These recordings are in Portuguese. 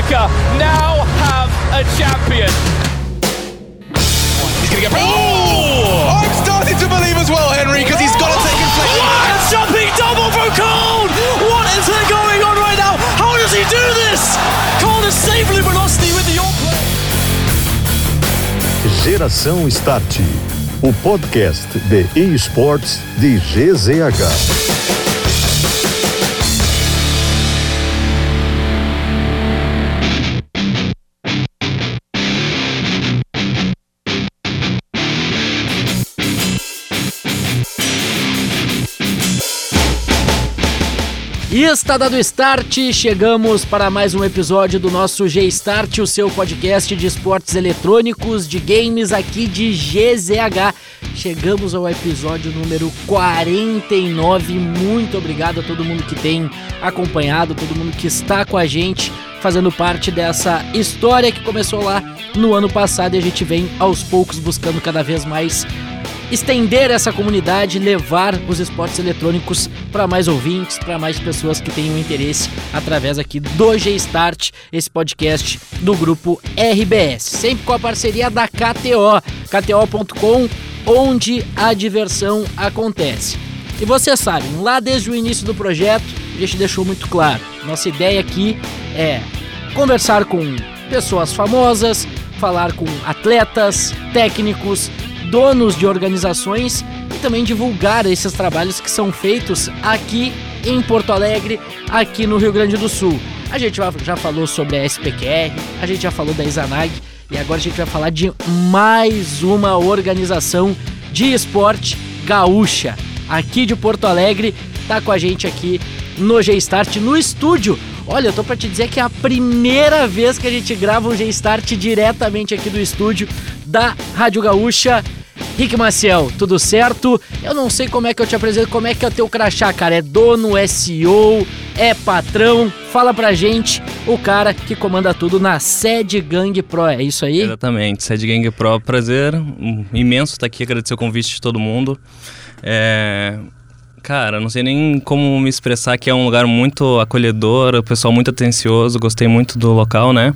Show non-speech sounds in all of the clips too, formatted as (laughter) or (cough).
America now have a champion. He's going to get. Oh! I'm starting to believe as well, Henry, because he's got to take inflection. What a jumping double from Cole! What is going on right now? How does he do this? Cole is safely velocity with the on play. Geração Start, o podcast de esportes de GZH. Está dado start, chegamos para mais um episódio do nosso G-Start, o seu podcast de esportes eletrônicos, de games aqui de GZH. Chegamos ao episódio número 49. Muito obrigado a todo mundo que tem acompanhado, todo mundo que está com a gente, fazendo parte dessa história que começou lá no ano passado e a gente vem aos poucos buscando cada vez mais estender essa comunidade, levar os esportes eletrônicos para mais ouvintes, para mais pessoas que tenham interesse através aqui do G-Start, esse podcast do grupo RBS, sempre com a parceria da KTO, kto.com, onde a diversão acontece. E você sabe, lá desde o início do projeto, a gente deixou muito claro, nossa ideia aqui é conversar com pessoas famosas, falar com atletas, técnicos, donos de organizações e também divulgar esses trabalhos que são feitos aqui em Porto Alegre, aqui no Rio Grande do Sul. A gente já falou sobre a SPQR, a gente já falou da Izanag e agora a gente vai falar de mais uma organização de esporte gaúcha aqui de Porto Alegre. Tá com a gente aqui no G-Start, no estúdio. Olha, eu tô pra te dizer que é a primeira vez que a gente grava um G-Start diretamente aqui do estúdio da Rádio Gaúcha. Rick Maciel, tudo certo? Eu não sei como é que eu te apresento, como é que é o teu crachá, cara. É dono, é CEO, é patrão? Fala pra gente, o cara que comanda tudo na Sede Gang Pro, é isso aí? Exatamente, Sede Gang Pro, prazer imenso estar aqui, agradecer o convite de todo mundo. É... Cara, não sei nem como me expressar que é um lugar muito acolhedor, o pessoal muito atencioso, gostei muito do local, né?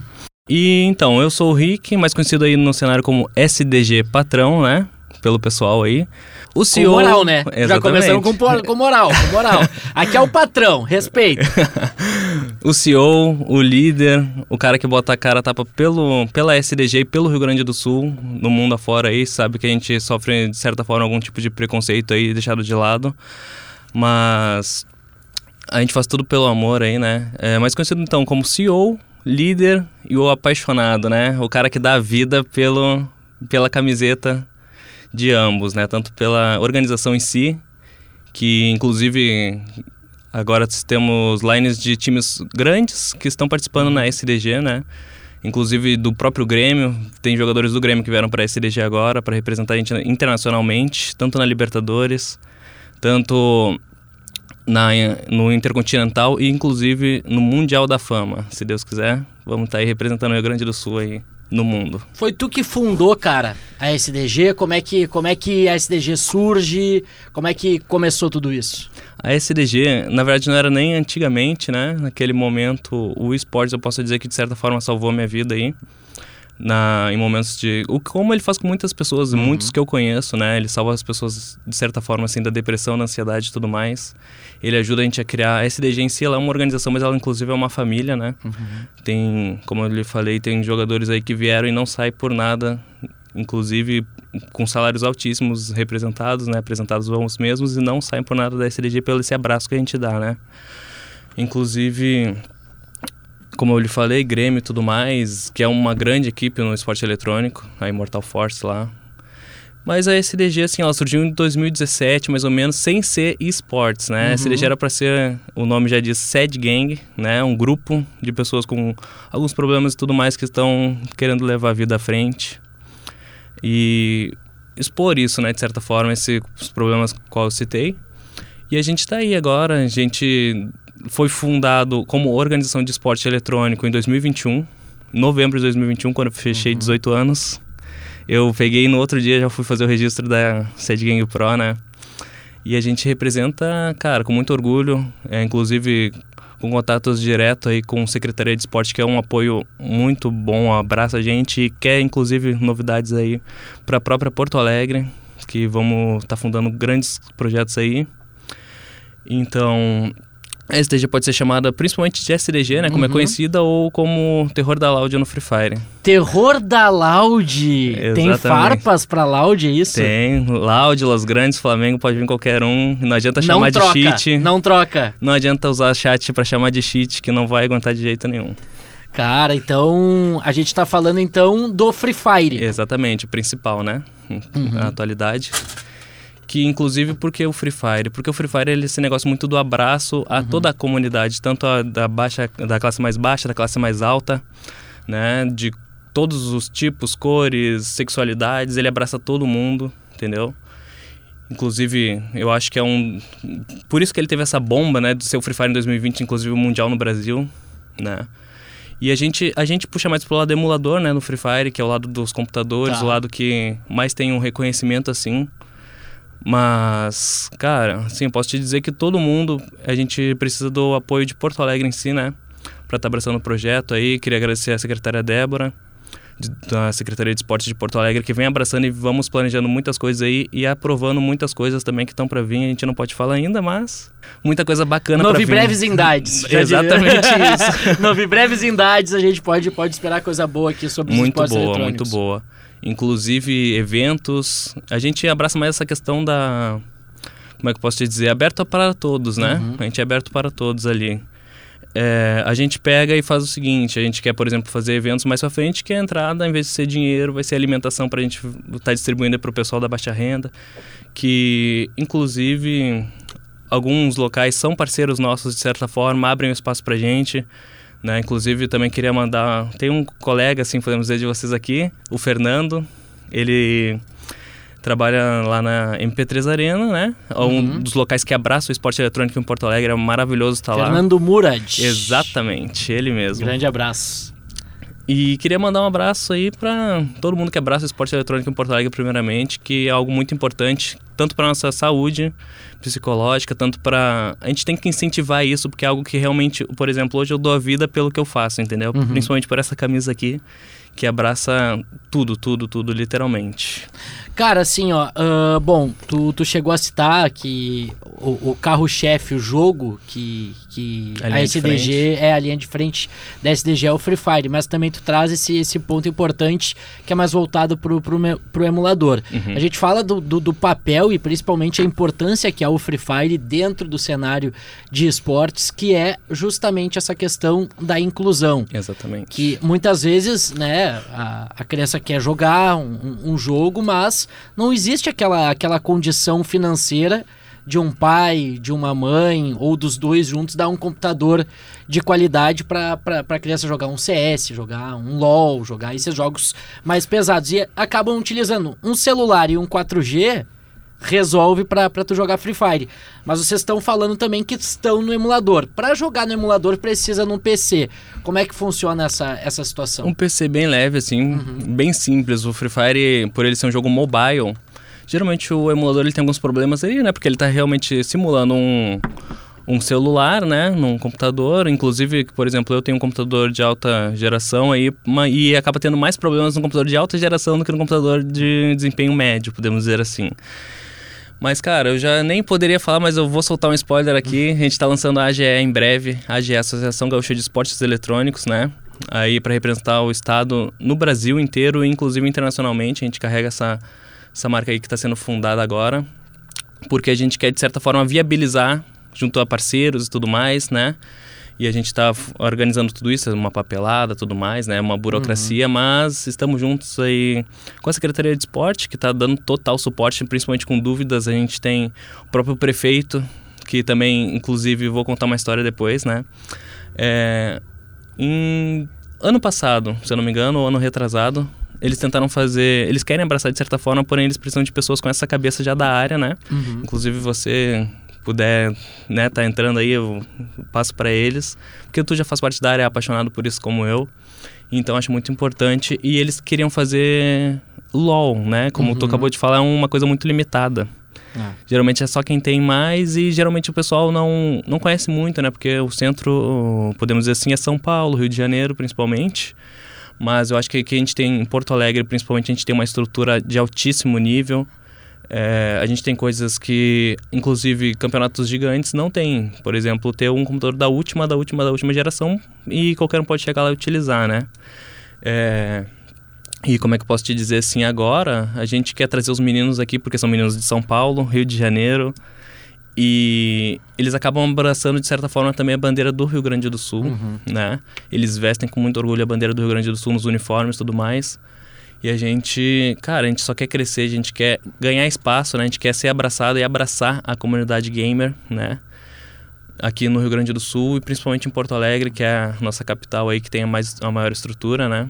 E então, eu sou o Rick, mais conhecido aí no cenário como SDG Patrão, né? Pelo pessoal aí. O CEO. Com moral, né? Exatamente. Já começamos com, com moral, com moral. Aqui é o patrão, respeito. (laughs) o CEO, o líder, o cara que bota a cara tapa pelo, pela SDG e pelo Rio Grande do Sul, no mundo afora aí, sabe que a gente sofre, de certa forma, algum tipo de preconceito aí, deixado de lado. Mas a gente faz tudo pelo amor aí, né? É mais conhecido então como CEO, líder e o apaixonado, né? O cara que dá a vida pelo, pela camiseta de ambos, né? Tanto pela organização em si, que inclusive agora temos lines de times grandes que estão participando na SDG, né? Inclusive do próprio Grêmio, tem jogadores do Grêmio que vieram para a SDG agora para representar a gente internacionalmente, tanto na Libertadores, tanto na, no Intercontinental e inclusive no Mundial da Fama, se Deus quiser. Vamos estar tá aí representando o Rio Grande do Sul aí no mundo. Foi tu que fundou, cara, a SDG? Como é que, como é que a SDG surge? Como é que começou tudo isso? A SDG, na verdade, não era nem antigamente, né? Naquele momento, o esportes, eu posso dizer que de certa forma salvou minha vida aí na, em momentos de. O, como ele faz com muitas pessoas, uhum. muitos que eu conheço, né? Ele salva as pessoas, de certa forma, assim, da depressão, da ansiedade e tudo mais. Ele ajuda a gente a criar. A SDG em si ela é uma organização, mas ela, inclusive, é uma família, né? Uhum. Tem, como eu lhe falei, tem jogadores aí que vieram e não saem por nada, inclusive com salários altíssimos representados, né? Apresentados os mesmos e não saem por nada da SDG pelo esse abraço que a gente dá, né? Inclusive como eu lhe falei, Grêmio e tudo mais, que é uma grande equipe no esporte eletrônico, a Immortal Force lá. Mas a SDG, assim, ela surgiu em 2017, mais ou menos, sem ser esportes, né? Uhum. A SDG era para ser, o nome já diz, Sad Gang, né? Um grupo de pessoas com alguns problemas e tudo mais que estão querendo levar a vida à frente. E expor isso, né, de certa forma, esses problemas que eu citei. E a gente está aí agora, a gente foi fundado como organização de esporte eletrônico em 2021, em novembro de 2021, quando eu fechei uhum. 18 anos. Eu peguei no outro dia, já fui fazer o registro da Sede Gang Pro, né? E a gente representa, cara, com muito orgulho, é, inclusive com contatos direto aí com a Secretaria de Esporte, que é um apoio muito bom, abraça a gente e quer inclusive novidades aí para a própria Porto Alegre, que vamos estar tá fundando grandes projetos aí. Então, a SDG pode ser chamada principalmente de SDG, né? Como é uhum. é conhecida, ou como Terror da Loud no Free Fire. Terror da Loud! Tem farpas pra Loud, é isso? Tem. Loud, Los Grandes, Flamengo, pode vir qualquer um. Não adianta não chamar troca, de cheat. Não troca. Não adianta usar chat pra chamar de cheat, que não vai aguentar de jeito nenhum. Cara, então a gente tá falando então do Free Fire. Exatamente, o principal, né? Uhum. Na atualidade que inclusive porque o Free Fire, porque o Free Fire ele é esse negócio muito do abraço a uhum. toda a comunidade, tanto a da baixa, da classe mais baixa, da classe mais alta, né, de todos os tipos, cores, sexualidades, ele abraça todo mundo, entendeu? Inclusive, eu acho que é um por isso que ele teve essa bomba, né, de ser o Free Fire em 2020, inclusive o mundial no Brasil, né? E a gente, a gente puxa mais pro lado emulador, né, no Free Fire, que é o lado dos computadores, tá. o lado que mais tem um reconhecimento assim. Mas, cara, assim, posso te dizer que todo mundo, a gente precisa do apoio de Porto Alegre em si, né? Para estar tá abraçando o projeto aí. Queria agradecer a secretária Débora, de, da Secretaria de Esporte de Porto Alegre, que vem abraçando e vamos planejando muitas coisas aí e aprovando muitas coisas também que estão para vir. A gente não pode falar ainda, mas muita coisa bacana para vir. breves indades. Exatamente (laughs) isso. Nove breves indades, a gente pode, pode esperar coisa boa aqui sobre os muito esportes boa, Muito boa, muito boa inclusive eventos. A gente abraça mais essa questão da. Como é que eu posso te dizer? Aberto para todos, né? Uhum. A gente é aberto para todos ali. É, a gente pega e faz o seguinte: a gente quer, por exemplo, fazer eventos mais pra frente, que a entrada, em vez de ser dinheiro, vai ser alimentação para a gente estar tá distribuindo para o pessoal da baixa renda. Que, inclusive, alguns locais são parceiros nossos de certa forma, abrem o espaço para a gente. Né? Inclusive, também queria mandar. Tem um colega, assim, podemos dizer, de vocês aqui, o Fernando. Ele trabalha lá na MP3 Arena, né? Um uhum. dos locais que abraça o esporte eletrônico em Porto Alegre. É maravilhoso estar Fernando lá. Fernando Murad. Exatamente, ele mesmo. Grande abraço. E queria mandar um abraço aí para todo mundo que abraça o esporte eletrônico em Porto Alegre, primeiramente, que é algo muito importante, tanto para nossa saúde psicológica, tanto para. A gente tem que incentivar isso, porque é algo que realmente, por exemplo, hoje eu dou a vida pelo que eu faço, entendeu? Uhum. Principalmente por essa camisa aqui, que abraça tudo, tudo, tudo, literalmente. Cara, assim, ó, uh, bom, tu, tu chegou a citar que o, o carro-chefe, o jogo que, que a, a SDG é a linha de frente da SDG é o Free Fire, mas também tu traz esse, esse ponto importante que é mais voltado pro, pro, pro emulador. Uhum. A gente fala do, do, do, papel e principalmente a importância que é o Free Fire dentro do cenário de esportes, que é justamente essa questão da inclusão. Exatamente. Que muitas vezes, né, a, a criança quer jogar um, um jogo, mas não existe aquela, aquela condição financeira de um pai, de uma mãe ou dos dois juntos dar um computador de qualidade para a criança jogar um CS, jogar um LoL, jogar esses jogos mais pesados. E acabam utilizando um celular e um 4G resolve para tu jogar Free Fire. Mas vocês estão falando também que estão no emulador. Para jogar no emulador precisa num PC. Como é que funciona essa, essa situação? Um PC bem leve, assim, uhum. bem simples. O Free Fire, por ele ser um jogo mobile, geralmente o emulador ele tem alguns problemas aí, né? Porque ele está realmente simulando um um celular, né, num computador. Inclusive, por exemplo, eu tenho um computador de alta geração aí uma, e acaba tendo mais problemas no computador de alta geração do que no computador de desempenho médio, podemos dizer assim. Mas, cara, eu já nem poderia falar, mas eu vou soltar um spoiler aqui. A gente está lançando a AGE em breve, a AGE, Associação Gaúcha de Esportes Eletrônicos, né? Aí para representar o estado no Brasil inteiro, inclusive internacionalmente. A gente carrega essa, essa marca aí que está sendo fundada agora, porque a gente quer, de certa forma, viabilizar junto a parceiros e tudo mais, né? e a gente está organizando tudo isso, uma papelada, tudo mais, né? Uma burocracia, uhum. mas estamos juntos aí com a Secretaria de Esporte, que está dando total suporte, principalmente com dúvidas. A gente tem o próprio prefeito, que também, inclusive, vou contar uma história depois, né? É, em ano passado, se eu não me engano, ou ano retrasado, eles tentaram fazer. Eles querem abraçar de certa forma, porém eles precisam de pessoas com essa cabeça já da área, né? Uhum. Inclusive você puder, né, tá entrando aí, eu passo para eles, porque tu já faz parte da área, é apaixonado por isso como eu. Então acho muito importante e eles queriam fazer LOL, né? Como uhum. tu acabou de falar, é uma coisa muito limitada. Ah. Geralmente é só quem tem mais e geralmente o pessoal não, não conhece muito, né? Porque o centro, podemos dizer assim, é São Paulo, Rio de Janeiro principalmente. Mas eu acho que aqui a gente tem, em Porto Alegre principalmente, a gente tem uma estrutura de altíssimo nível. É, a gente tem coisas que, inclusive, campeonatos gigantes não tem. Por exemplo, ter um computador da última, da última, da última geração e qualquer um pode chegar lá e utilizar, né? É, e como é que eu posso te dizer assim agora? A gente quer trazer os meninos aqui porque são meninos de São Paulo, Rio de Janeiro. E eles acabam abraçando, de certa forma, também a bandeira do Rio Grande do Sul, Uhum. né? Eles vestem com muito orgulho a bandeira do Rio Grande do Sul nos uniformes e tudo mais. E a gente, cara, a gente só quer crescer, a gente quer ganhar espaço, né? A gente quer ser abraçado e abraçar a comunidade gamer, né? Aqui no Rio Grande do Sul e principalmente em Porto Alegre, que é a nossa capital aí que tem a, mais, a maior estrutura, né?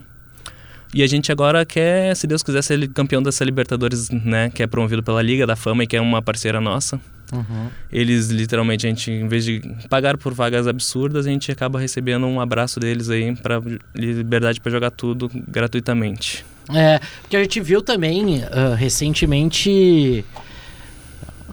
E a gente agora quer, se Deus quiser, ser campeão dessa Libertadores, né? Que é promovido pela Liga da Fama e que é uma parceira nossa. Uhum. Eles, literalmente, a gente, em vez de pagar por vagas absurdas, a gente acaba recebendo um abraço deles aí para liberdade para jogar tudo gratuitamente. É, porque a gente viu também ah, recentemente.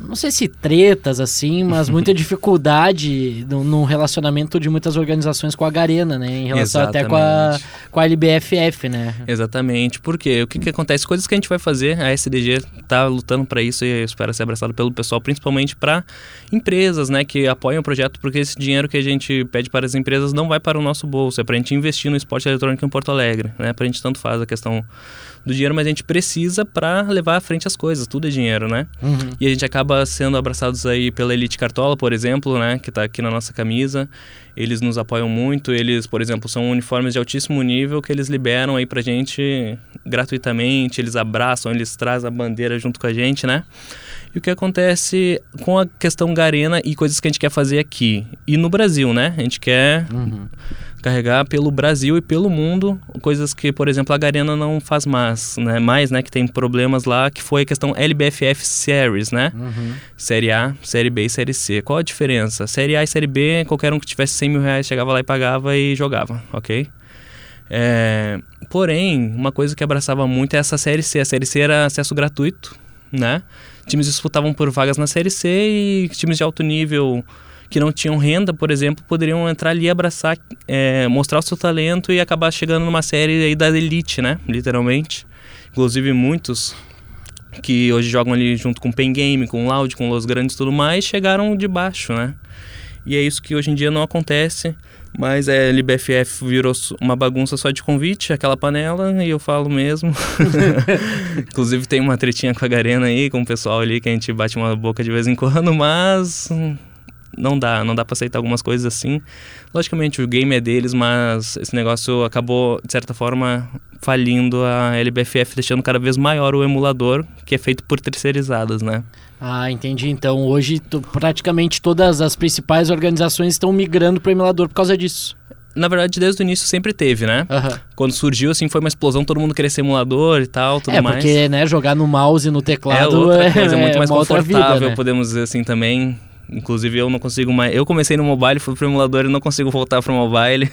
Não sei se tretas assim, mas muita (laughs) dificuldade no, no relacionamento de muitas organizações com a Garena, né? Em relação até com a, Exatamente. com a LBFF, né? Exatamente, porque o que, que acontece? Coisas que a gente vai fazer, a SDG tá lutando para isso e eu espero ser abraçado pelo pessoal, principalmente para empresas, né, que apoiam o projeto, porque esse dinheiro que a gente pede para as empresas não vai para o nosso bolso, é para a gente investir no esporte eletrônico em Porto Alegre, né? Para a gente tanto faz a questão do dinheiro, mas a gente precisa para levar à frente as coisas, tudo é dinheiro, né? E a gente acaba sendo abraçados aí pela Elite Cartola, por exemplo, né, que está aqui na nossa camisa. Eles nos apoiam muito, eles, por exemplo, são uniformes de altíssimo nível que eles liberam aí pra gente gratuitamente, eles abraçam, eles trazem a bandeira junto com a gente, né? E o que acontece com a questão Garena e coisas que a gente quer fazer aqui e no Brasil, né? A gente quer carregar pelo Brasil e pelo mundo coisas que, por exemplo, a Garena não faz mais, né? Mais, né? Que tem problemas lá, que foi a questão LBFF Series, né? Série A, Série B e Série C. Qual a diferença? Série A e Série B, qualquer um que tivesse 100 mil reais chegava lá e pagava e jogava, ok? É, porém, uma coisa que abraçava muito é essa Série C. A Série C era acesso gratuito, né? Times disputavam por vagas na Série C e times de alto nível que não tinham renda, por exemplo, poderiam entrar ali, abraçar, é, mostrar o seu talento e acabar chegando numa série aí da elite, né? Literalmente. Inclusive muitos que hoje jogam ali junto com o Pen Game, com o Loud, com Los Grandes e tudo mais, chegaram de baixo, né? E é isso que hoje em dia não acontece. Mas a LBFF virou uma bagunça só de convite, aquela panela, e eu falo mesmo. (laughs) (laughs) Inclusive tem uma tretinha com a Garena aí, com o pessoal ali que a gente bate uma boca de vez em quando, mas não dá, não dá pra aceitar algumas coisas assim. Logicamente o game é deles, mas esse negócio acabou, de certa forma, falindo a LBFF, deixando cada vez maior o emulador, que é feito por terceirizadas, né? Ah, entendi. Então hoje tu- praticamente todas as principais organizações estão migrando para o emulador por causa disso. Na verdade, desde o início sempre teve, né? Aham. Quando surgiu, assim, foi uma explosão, todo mundo queria ser emulador e tal, tudo É, mais. porque né, jogar no mouse e no é teclado outra (laughs) coisa, é muito mais confortável, vida, né? podemos dizer assim também. Inclusive eu não consigo mais. Eu comecei no mobile, fui pro emulador e não consigo voltar pro mobile.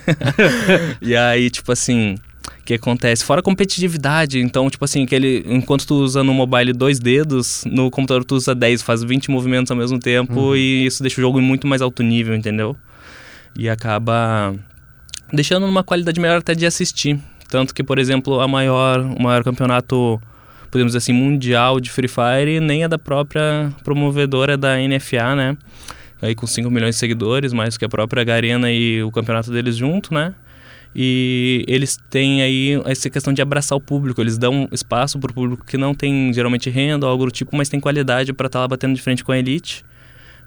(laughs) e aí, tipo assim, o que acontece? Fora a competitividade, então, tipo assim, aquele, enquanto tu usa no mobile dois dedos, no computador tu usa 10, faz 20 movimentos ao mesmo tempo e isso deixa o jogo em muito mais alto nível, entendeu? E acaba deixando numa qualidade melhor até de assistir. Tanto que, por exemplo, a maior, o maior campeonato, podemos dizer assim, mundial de Free Fire nem é da própria promovedora da NFA, né? Aí com 5 milhões de seguidores, mais que a própria Garena e o campeonato deles junto, né? E eles têm aí essa questão de abraçar o público, eles dão espaço para o público que não tem geralmente renda ou algo do tipo, mas tem qualidade para estar lá batendo de frente com a elite,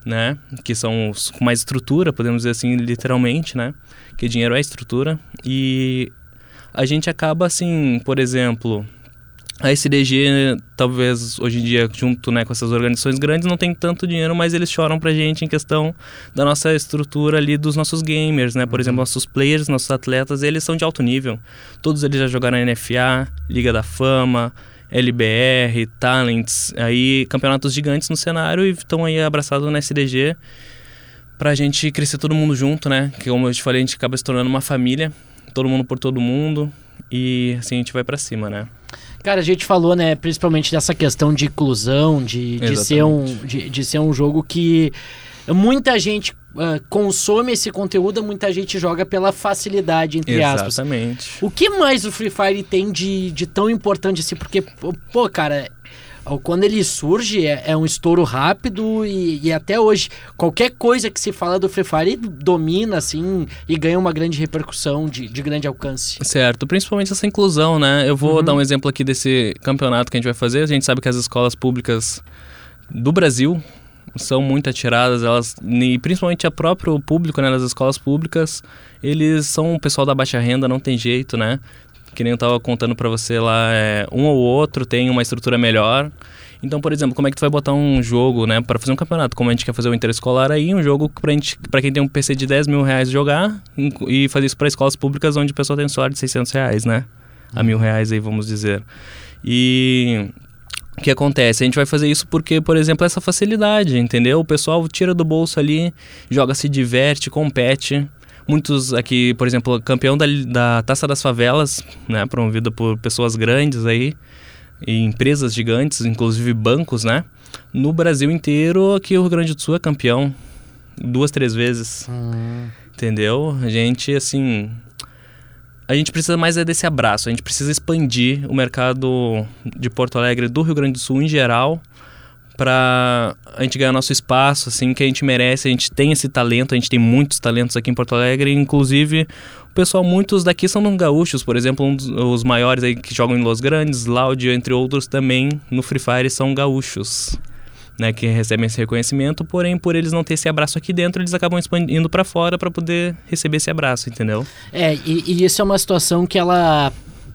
né? Que são os com mais estrutura, podemos dizer assim, literalmente, né? Que dinheiro é estrutura. E a gente acaba assim, por exemplo, a SDG, talvez hoje em dia, junto né, com essas organizações grandes, não tem tanto dinheiro, mas eles choram pra gente em questão da nossa estrutura ali dos nossos gamers, né? Por exemplo, nossos players, nossos atletas, eles são de alto nível. Todos eles já jogaram na NFA, Liga da Fama, LBR, Talents, aí campeonatos gigantes no cenário e estão aí abraçados na SDG pra gente crescer todo mundo junto, né? Que como eu te falei, a gente acaba se tornando uma família, todo mundo por todo mundo e assim a gente vai pra cima, né? Cara, a gente falou, né, principalmente dessa questão de inclusão, de, de, ser, um, de, de ser um jogo que muita gente uh, consome esse conteúdo, muita gente joga pela facilidade, entre aspas. Exatamente. O que mais o Free Fire tem de, de tão importante assim? Porque, pô, cara, quando ele surge é, é um estouro rápido e, e, até hoje qualquer coisa que se fala do Free Fire domina assim e ganha uma grande repercussão de, de grande alcance. Certo, principalmente essa inclusão, né? Eu vou uhum. dar um exemplo aqui desse campeonato que a gente vai fazer. A gente sabe que as escolas públicas do Brasil são muito atiradas, elas e principalmente a próprio público, né, das escolas públicas, eles são o pessoal da baixa renda, não tem jeito, né? Que nem eu estava contando para você lá, é, um ou outro tem uma estrutura melhor. Então, por exemplo, como é que tu vai botar um jogo, né, para fazer um campeonato? Como a gente quer fazer o interescolar aí, um jogo pra, gente, pra quem tem um PC de 10 mil reais jogar e fazer isso para escolas públicas onde o pessoal tem um de 600 reais, né? A mil reais aí, vamos dizer. E o que acontece? A gente vai fazer isso porque, por exemplo, essa facilidade, entendeu? O pessoal tira do bolso ali, joga, se diverte, compete. Muitos aqui, por exemplo, campeão da, da Taça das Favelas, né, promovido por pessoas grandes aí, e empresas gigantes, inclusive bancos, né? No Brasil inteiro, aqui o Rio Grande do Sul é campeão duas, três vezes. Uhum. Entendeu? A gente, assim. A gente precisa mais é desse abraço, a gente precisa expandir o mercado de Porto Alegre, do Rio Grande do Sul em geral, para a gente ganhar nosso espaço, assim, que a gente merece. A gente tem esse talento, a gente tem muitos talentos aqui em Porto Alegre, inclusive o pessoal, muitos daqui são gaúchos, por exemplo, um dos os maiores aí que jogam em Los Grandes, Laudio, entre outros também no Free Fire são gaúchos. Né, que recebem esse reconhecimento, porém, por eles não ter esse abraço aqui dentro, eles acabam expandindo para fora para poder receber esse abraço, entendeu? É, e, e isso é uma situação que ela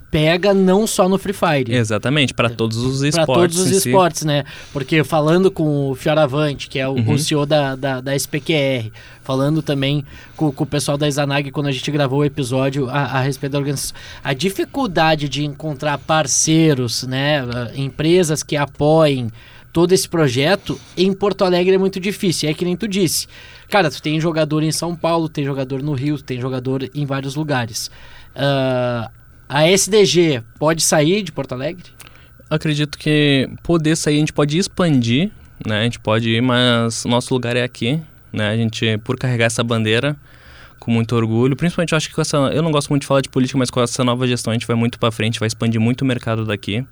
pega não só no Free Fire. Exatamente, para todos os esportes. Para todos os esportes, si. né? Porque falando com o Fioravante, que é o, uhum. o CEO da, da, da, SPQR, falando também com, com, o pessoal da Izanag quando a gente gravou o episódio a, a, respeito da organização, a dificuldade de encontrar parceiros, né? Empresas que apoiem todo esse projeto em Porto Alegre é muito difícil. É que nem tu disse. Cara, tu tem jogador em São Paulo, tem jogador no Rio, tem jogador em vários lugares. Uh, a SDG pode sair de Porto Alegre? Acredito que poder sair, a gente pode expandir, né? A gente pode ir, mas nosso lugar é aqui, né? A gente, por carregar essa bandeira com muito orgulho, principalmente eu acho que com essa, eu não gosto muito de falar de política, mas com essa nova gestão a gente vai muito para frente, vai expandir muito o mercado daqui.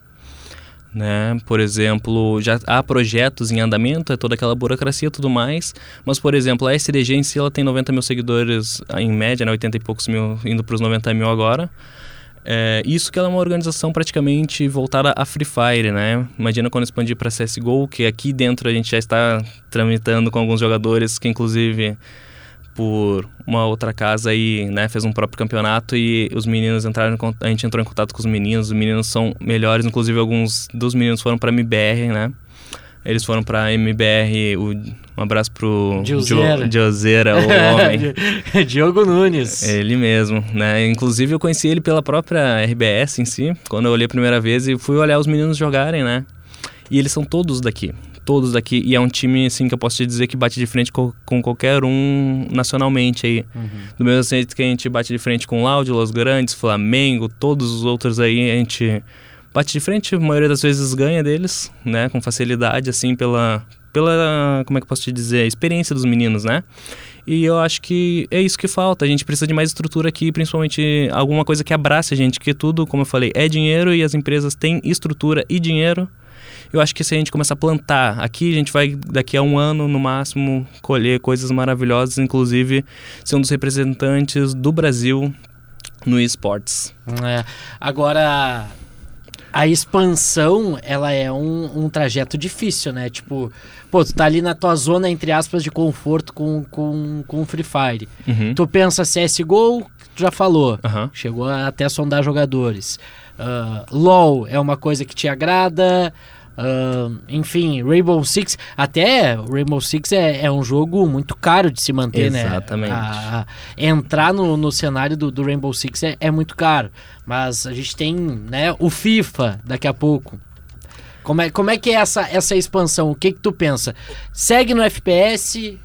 Né? Por exemplo, já há projetos em andamento, é toda aquela burocracia e tudo mais, mas, por exemplo, a SDG em si ela tem 90 mil seguidores em média, né? 80 e poucos mil, indo para os 90 mil agora. É, isso que ela é uma organização praticamente voltada a Free Fire, né? Imagina quando expandir para CSGO, que aqui dentro a gente já está tramitando com alguns jogadores que inclusive por uma outra casa aí, né, fez um próprio campeonato e os meninos entraram, a gente entrou em contato com os meninos, os meninos são melhores, inclusive alguns dos meninos foram para MBR, né? Eles foram pra MBR, o, um abraço pro Diozeira, o homem. (laughs) Diogo Nunes. Ele mesmo, né? Inclusive eu conheci ele pela própria RBS em si, quando eu olhei a primeira vez e fui olhar os meninos jogarem, né? E eles são todos daqui, todos daqui. E é um time, assim, que eu posso te dizer que bate de frente com, com qualquer um nacionalmente aí. Uhum. Do mesmo jeito que a gente bate de frente com o Laudio, Los Grandes, Flamengo, todos os outros aí, a gente bate de frente, a maioria das vezes ganha deles, né, com facilidade, assim, pela, pela, como é que eu posso te dizer, experiência dos meninos, né? E eu acho que é isso que falta. A gente precisa de mais estrutura aqui, principalmente alguma coisa que abrace a gente, que tudo, como eu falei, é dinheiro e as empresas têm estrutura e dinheiro. Eu acho que se a gente começar a plantar aqui, a gente vai, daqui a um ano no máximo, colher coisas maravilhosas, inclusive ser um dos representantes do Brasil no esportes. É. Agora, a expansão, ela é um, um trajeto difícil, né? Tipo, pô, tu tá ali na tua zona, entre aspas, de conforto com, com, com Free Fire. Uhum. Tu pensa CSGO, tu já falou. Uhum. Chegou até a sondar jogadores. Uh, LOL é uma coisa que te agrada. Uh, enfim, Rainbow Six, até Rainbow Six é, é, um jogo muito caro de se manter, Exatamente. né? Exatamente. Entrar no, no cenário do, do Rainbow Six é, é, muito caro. Mas a gente tem né, o FIFA daqui a pouco. Como é, como é que é essa, essa expansão? O que, que tu pensa? Segue no FPS?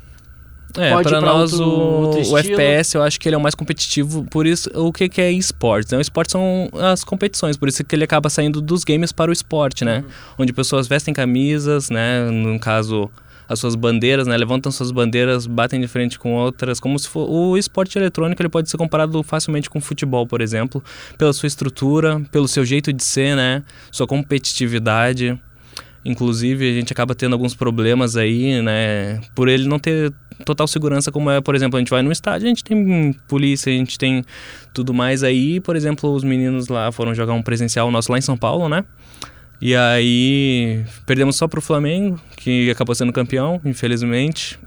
É, pode pra nós outro- o, outro o. FPS eu acho que ele é o mais competitivo, por isso o que, que é esportes? Né? O esporte são as competições, por isso que ele acaba saindo dos games para o esporte, né? Onde pessoas vestem camisas, né? No caso, as suas bandeiras, né? Levantam suas bandeiras, batem de frente com outras, como se for o esporte eletrônico ele pode ser comparado facilmente com o futebol, por exemplo, pela sua estrutura, pelo seu jeito de ser, né? Sua competitividade. Inclusive, a gente acaba tendo alguns problemas aí, né? Por ele não ter total segurança, como é, por exemplo, a gente vai no estádio, a gente tem polícia, a gente tem tudo mais aí. Por exemplo, os meninos lá foram jogar um presencial nosso lá em São Paulo, né? E aí perdemos só pro Flamengo, que acabou sendo campeão, infelizmente.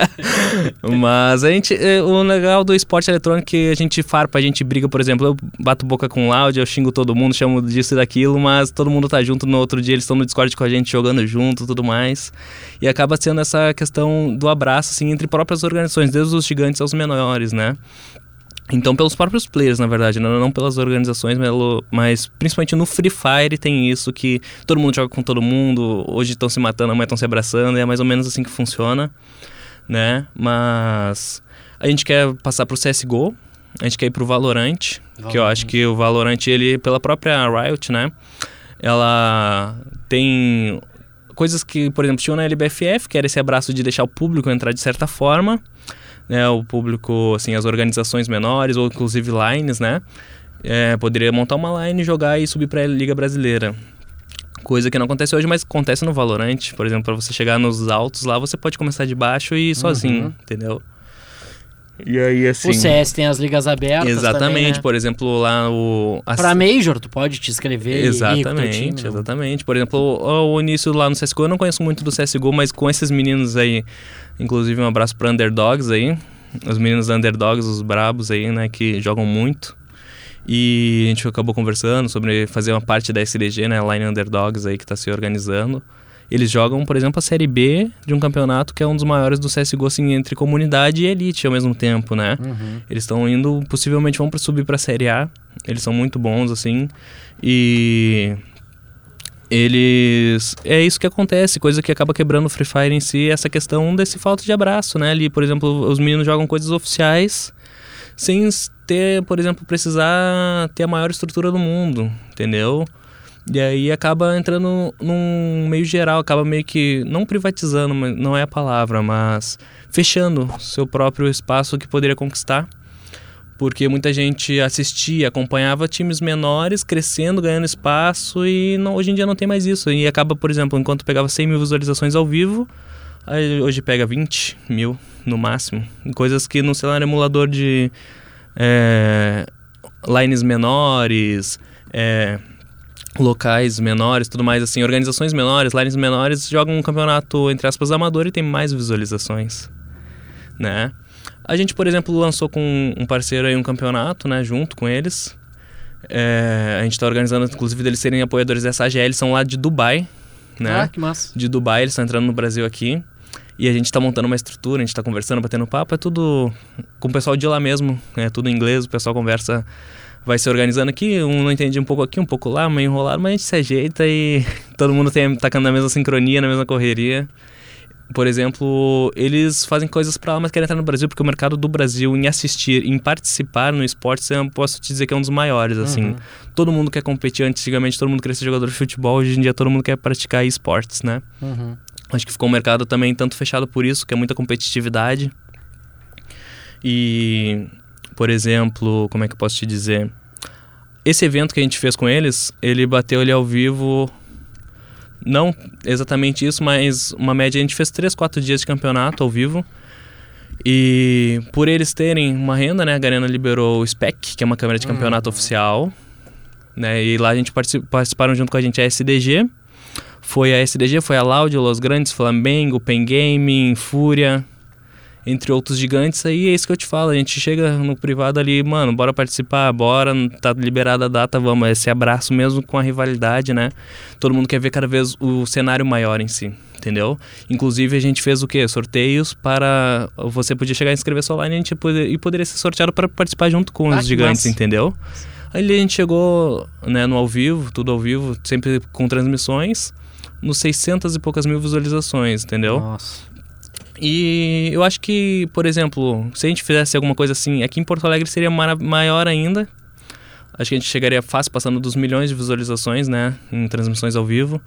(laughs) Mas a gente, é, o legal do esporte eletrônico é que a gente farpa, a gente briga, por exemplo, eu bato boca com o Loud, eu xingo todo mundo, chamo disso e daquilo, mas todo mundo tá junto no outro dia, eles estão no Discord com a gente jogando junto, tudo mais. E acaba sendo essa questão do abraço assim entre próprias organizações, desde os gigantes aos menores, né? Então, pelos próprios players, na verdade, não, não pelas organizações, mas, mas principalmente no Free Fire tem isso que todo mundo joga com todo mundo, hoje estão se matando, amanhã estão se abraçando, e é mais ou menos assim que funciona, né? Mas a gente quer passar pro CSGO, a gente quer ir pro Valorant, que eu acho que o Valorant, ele, pela própria Riot, né? Ela tem coisas que, por exemplo, tinham na LBFF, que era esse abraço de deixar o público entrar de certa forma, né, o público, assim, as organizações menores ou inclusive lines, né, é, poderia montar uma line, jogar e subir para a Liga Brasileira. Coisa que não acontece hoje, mas acontece no Valorant. Por exemplo, para você chegar nos altos lá, você pode começar de baixo e ir sozinho, entendeu? E aí, assim... O CS tem as ligas abertas Exatamente, também, né? por exemplo, lá o... a- Pra Major, tu pode te inscrever e Exatamente, time, não? exatamente. Por exemplo, o, o início lá no CSGO, eu não conheço muito do CSGO, mas com esses meninos aí, inclusive um abraço para Underdogs aí, os meninos Underdogs, os brabos aí, né, que jogam muito. E a gente acabou conversando sobre fazer uma parte da SDG, né, Line Underdogs aí que está se organizando. Eles jogam, por exemplo, a Série B de um campeonato que é um dos maiores do CSGO, assim, entre comunidade e elite ao mesmo tempo, né? Eles estão indo, possivelmente vão para subir para a Série A. Eles são muito bons, assim. E eles é isso que acontece coisa que acaba quebrando o Free Fire em si essa questão desse falta de abraço né ali por exemplo os meninos jogam coisas oficiais sem ter por exemplo precisar ter a maior estrutura do mundo entendeu e aí acaba entrando num meio geral acaba meio que não privatizando não é a palavra mas fechando seu próprio espaço que poderia conquistar porque muita gente assistia, acompanhava times menores crescendo, ganhando espaço e não- hoje em dia não tem mais isso. E acaba, por exemplo, enquanto pegava 100 mil visualizações ao vivo, hoje pega 20 mil no máximo. Coisas que no celular emulador de é, lines menores, é, locais menores, tudo mais assim, organizações menores, lines menores jogam um campeonato entre aspas amador e tem mais visualizações, né? A gente, por exemplo, lançou com um parceiro aí um campeonato, né, junto com eles. É, a gente está organizando, inclusive, deles serem apoiadores dessa AGL, eles são lá de Dubai, né? Ah, que massa. de Dubai, eles estão entrando no Brasil aqui. E a gente está montando uma estrutura, a gente está conversando, batendo papo, é tudo com o pessoal de lá mesmo, é tudo em inglês, o pessoal conversa, vai se organizando aqui, um não entende um pouco aqui, um pouco lá, meio enrolado, mas a gente se ajeita e (laughs) todo mundo tem, tá na mesma sincronia, na mesma correria. Por exemplo, eles fazem coisas para lá, mas querem entrar no Brasil, porque o mercado do Brasil em assistir, em participar no esporte, eu posso te dizer que é um dos maiores, assim. Todo mundo quer competir, antigamente todo mundo queria ser jogador de futebol, hoje em dia todo mundo quer praticar esportes, né? Acho que ficou um mercado também tanto fechado por isso, que é muita competitividade. E, por exemplo, como é que eu posso te dizer? Esse evento que a gente fez com eles, ele bateu ali ao vivo, não exatamente isso, mas uma média, a gente fez 3, 4 dias de campeonato ao vivo. E por eles terem uma renda, né, a Garena liberou o SPEC, que é uma câmera de campeonato oficial. Né, e lá a gente particip- participaram junto com a gente a SDG. Foi a SDG, foi a Loud, Los Grandes, Flamengo, Pen Gaming, Fúria, entre outros gigantes aí, é isso que eu te falo, a gente chega no privado ali, mano, bora participar, bora, tá liberada a data, vamos, esse abraço mesmo com a rivalidade, né? Todo mundo quer ver cada vez o cenário maior em si, entendeu? Inclusive a gente fez o quê? Sorteios para você podia chegar e inscrever sua online e, a gente poder, e poderia ser sorteado para participar junto com Ah, os gigantes, massa. entendeu? Aí a gente chegou, né, no ao vivo, tudo ao vivo, sempre com transmissões, nos 600 e poucas mil visualizações, entendeu? Nossa. E eu acho que, por exemplo, se a gente fizesse alguma coisa assim, aqui em Porto Alegre seria maior ainda. Acho que a gente chegaria fácil passando dos milhões de visualizações, né, em transmissões ao vivo.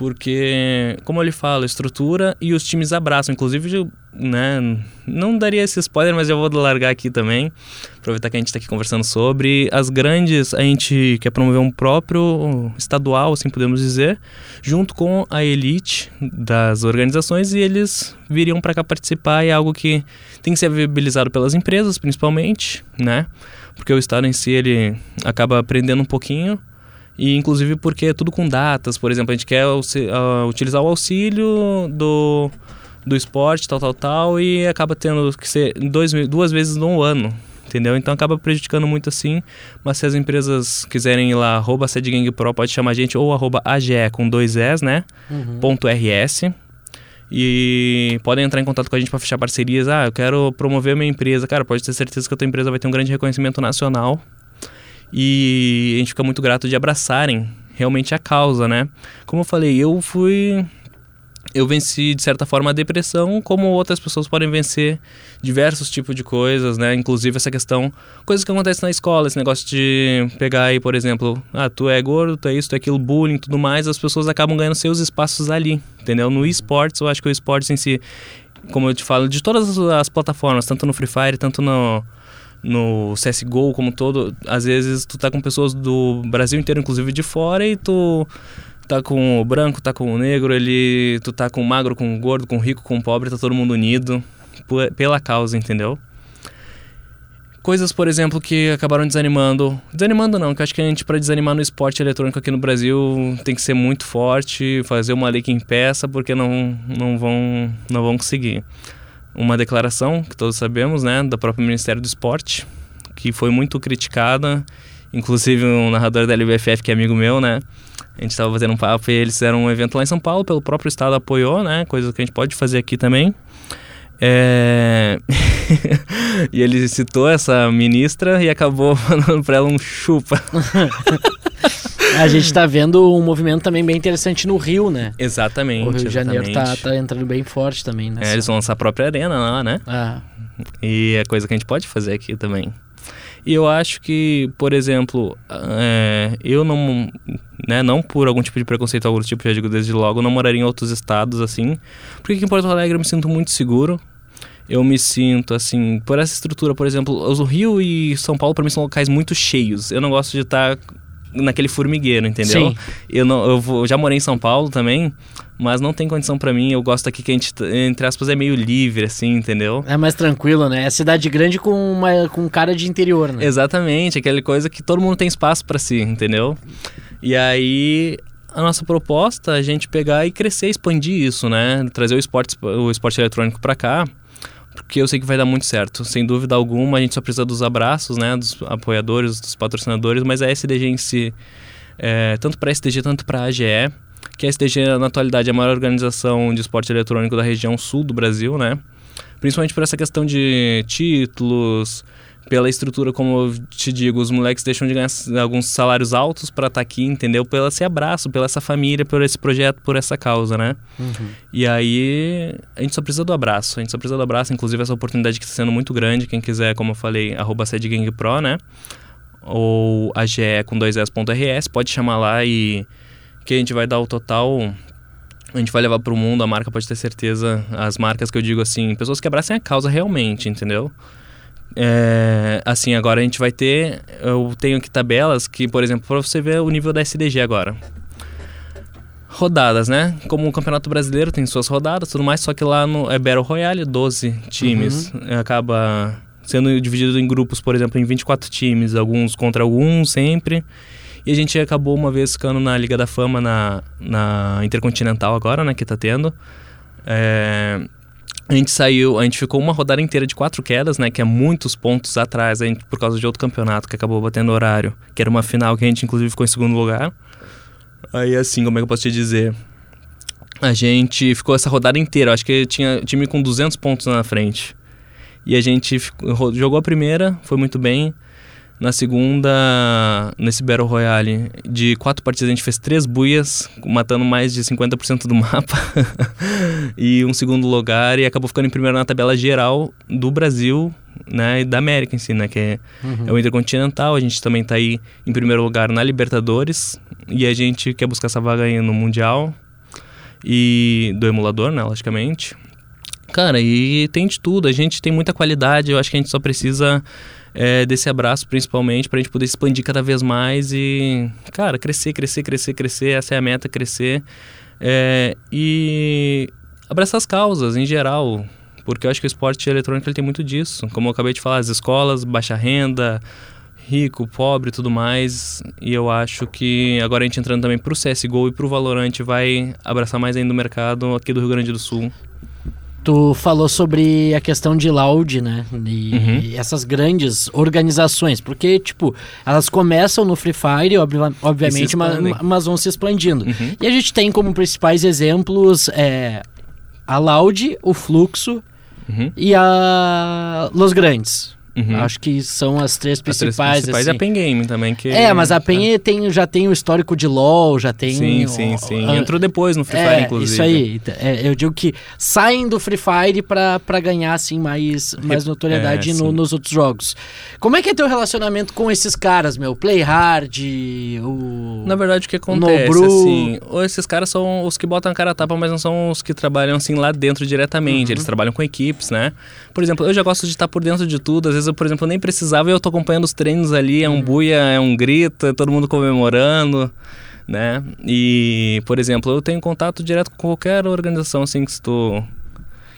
Porque, como ele fala, estrutura e os times abraçam. Inclusive, né, não daria esse spoiler, mas eu vou largar aqui também. Aproveitar que a gente está aqui conversando sobre. As grandes, a gente quer promover um próprio estadual, assim podemos dizer, junto com a elite das organizações e eles viriam para cá participar. É algo que tem que ser viabilizado pelas empresas, principalmente, né? Porque o estado em si, ele acaba aprendendo um pouquinho. E inclusive porque é tudo com datas, por exemplo, a gente quer ah, utilizar o auxílio do, do esporte, tal, tal, tal, e acaba tendo que ser dois, duas vezes no ano, entendeu? Então acaba prejudicando muito assim, mas se as empresas quiserem ir lá, arroba SedGangPro, pode chamar a gente, ou arroba AGE com dois S, né? Ponto RS. E podem entrar em contato com a gente para fechar parcerias. Ah, eu quero promover minha empresa. Cara, pode ter certeza que a tua empresa vai ter um grande reconhecimento nacional e a gente fica muito grato de abraçarem realmente a causa, né? Como eu falei, eu fui eu venci de certa forma a depressão, como outras pessoas podem vencer diversos tipos de coisas, né? Inclusive essa questão, coisas que acontecem na escola, esse negócio de pegar aí, por exemplo, ah, tu é gordo, tu é isso, tu é aquilo, bullying, tudo mais, as pessoas acabam ganhando seus espaços ali, entendeu? No esportes, eu acho que o esportes em si, como eu te falo, de todas as, as plataformas, tanto no Free Fire, tanto no no CSGO como todo, às vezes tu tá com pessoas do Brasil inteiro, inclusive de fora, e tu tá com o branco, tá com o negro, ele, tu tá com o magro, com o gordo, com o rico, com o pobre, tá todo mundo unido pela causa, entendeu? Coisas, por exemplo, que acabaram desanimando. Desanimando não, que acho que a gente, para desanimar no esporte eletrônico aqui no Brasil, tem que ser muito forte, fazer uma lei que impeça, porque não, não, vão, não vão conseguir. Uma declaração, que todos sabemos, né, do próprio Ministério do Esporte, que foi muito criticada. Inclusive, um narrador da LBFF, que é amigo meu, né, a gente estava fazendo um papo e eles fizeram um evento lá em São Paulo, pelo próprio estado apoiou, né? Coisa que a gente pode fazer aqui também. É... (laughs) e ele citou essa ministra e acabou (laughs) mandando para ela um chupa. (laughs) A gente tá vendo um movimento também bem interessante no Rio, né? Exatamente. O Rio de Janeiro tá, exatamente. tá entrando bem forte também, né? É, eles vão lançar a própria arena lá, né? Ah, E é coisa que a gente pode fazer aqui também. E eu acho que, por exemplo, é, eu não, né, não por algum tipo de preconceito, algum tipo, já digo desde logo, não moraria em outros estados assim. Porque aqui em Porto Alegre eu me sinto muito seguro. Eu me sinto, assim, por essa estrutura, por exemplo, o Rio e São Paulo para mim são locais muito cheios. Eu não gosto de estar naquele formigueiro, entendeu? Sim. Eu não, eu vou- eu já morei em São Paulo também, mas não tem condição para mim. Eu gosto aqui que a gente, entre aspas, é meio livre, assim, entendeu? é mais tranquilo, né? É cidade grande com, uma, com cara de interior, né? Exatamente, aquela coisa que todo mundo tem espaço para si, entendeu? E aí a nossa proposta é a gente pegar e crescer, expandir isso, né? Trazer o esporte, o esporte eletrônico para cá, porque eu sei que vai dar muito certo. Sem dúvida alguma, a gente só precisa dos abraços, né? Dos apoiadores, dos patrocinadores, mas a SDG em si, é, tanto para a SDG, tanto para a AGE, que a SDG na atualidade é a maior organização de esporte eletrônico da região sul do Brasil, né? Principalmente por essa questão de títulos, pela estrutura, como eu te digo, os moleques deixam de ganhar alguns salários altos para estar aqui, entendeu? Pelo esse abraço, pela essa família, por esse projeto, por essa causa, né? E aí, a gente só precisa do abraço, a gente só precisa do abraço, inclusive essa oportunidade que está sendo muito grande, quem quiser, como eu falei, arroba SedGangPro, né? Ou AGE com dois S.RS, pode chamar lá e que a gente vai dar o total a gente vai levar para o mundo, a marca pode ter certeza, as marcas que eu digo assim, pessoas que abracem a causa realmente, entendeu? É, assim, agora a gente vai ter, eu tenho aqui tabelas que, por exemplo, para você ver o nível da SDG agora. Rodadas, né? Como o Campeonato Brasileiro tem suas rodadas tudo mais, só que lá no é Battle Royale, 12 times. Acaba sendo dividido em grupos, por exemplo, em 24 times, alguns contra alguns sempre. E a gente acabou uma vez ficando na Liga da Fama na, na Intercontinental agora, né? Que tá tendo. É, a gente saiu, a gente ficou uma rodada inteira de quatro quedas, né? Que é muitos pontos atrás, a gente, por causa de outro campeonato que acabou batendo horário. Que era uma final que a gente, inclusive, ficou em segundo lugar. Aí, assim, como é que eu posso te dizer? A gente ficou essa rodada inteira. Acho que tinha time com 200 pontos na frente. E a gente ficou- jogou a primeira, foi muito bem. Na segunda, nesse Battle Royale, de quatro partidas a gente fez três buias, matando mais de 50% do (laughs) mapa. e um segundo lugar e acabou ficando em primeiro na tabela geral do Brasil, né, e da América em si, né, que é, uhum. é o Intercontinental. A gente também tá aí em primeiro lugar na Libertadores e a gente quer buscar essa vaga aí no Mundial e do emulador, né, logicamente. Cara, e tem de tudo. A gente tem muita qualidade. Eu acho que a gente só precisa é, desse abraço, principalmente, para a gente poder expandir cada vez mais e, cara, crescer, crescer, crescer, crescer. Essa é a meta, crescer. É, e abraçar as causas em geral. Porque eu acho que o esporte eletrônico ele tem muito disso. Como eu acabei de falar, as escolas, baixa renda, rico, pobre tudo mais. E eu acho que agora a gente entrando também para o CSGO e para o Valorant vai abraçar mais ainda o mercado aqui do Rio Grande do Sul. Tu falou sobre a questão de Loud, né? E, uhum. essas grandes organizações, porque, tipo, elas começam no Free Fire, obviamente, mas, mas, vão se expandindo. Uhum. E a gente tem como principais exemplos é, a Loud, o Fluxo uhum. e a Los Grandes. Uhum. Acho que são as três principais. As três principais assim. a Pen Game também. Que, é, mas a Pen é. tem, já tem o histórico de LoL, já tem... Sim, sim, sim. A... Entrou depois no Free é, Fire, inclusive. isso aí. É, eu digo que saem do Free Fire pra, ganhar, assim, mais, mais notoriedade é, no, nos outros jogos. Como é que é teu relacionamento com esses caras, meu? Play Hard, o... Na verdade, o que acontece, Nobru... assim... Esses caras são os que botam a cara a tapa, mas não são os que trabalham, assim, lá dentro diretamente. Uhum. Eles trabalham com equipes, né? Por exemplo, eu já gosto de estar por dentro de tudo. Às vezes, eu, por exemplo, nem precisava e eu tô acompanhando os treinos ali. É um uhum. buia, é um grito, todo mundo comemorando, né? E, por exemplo, eu tenho contato direto com qualquer organização, assim, que tu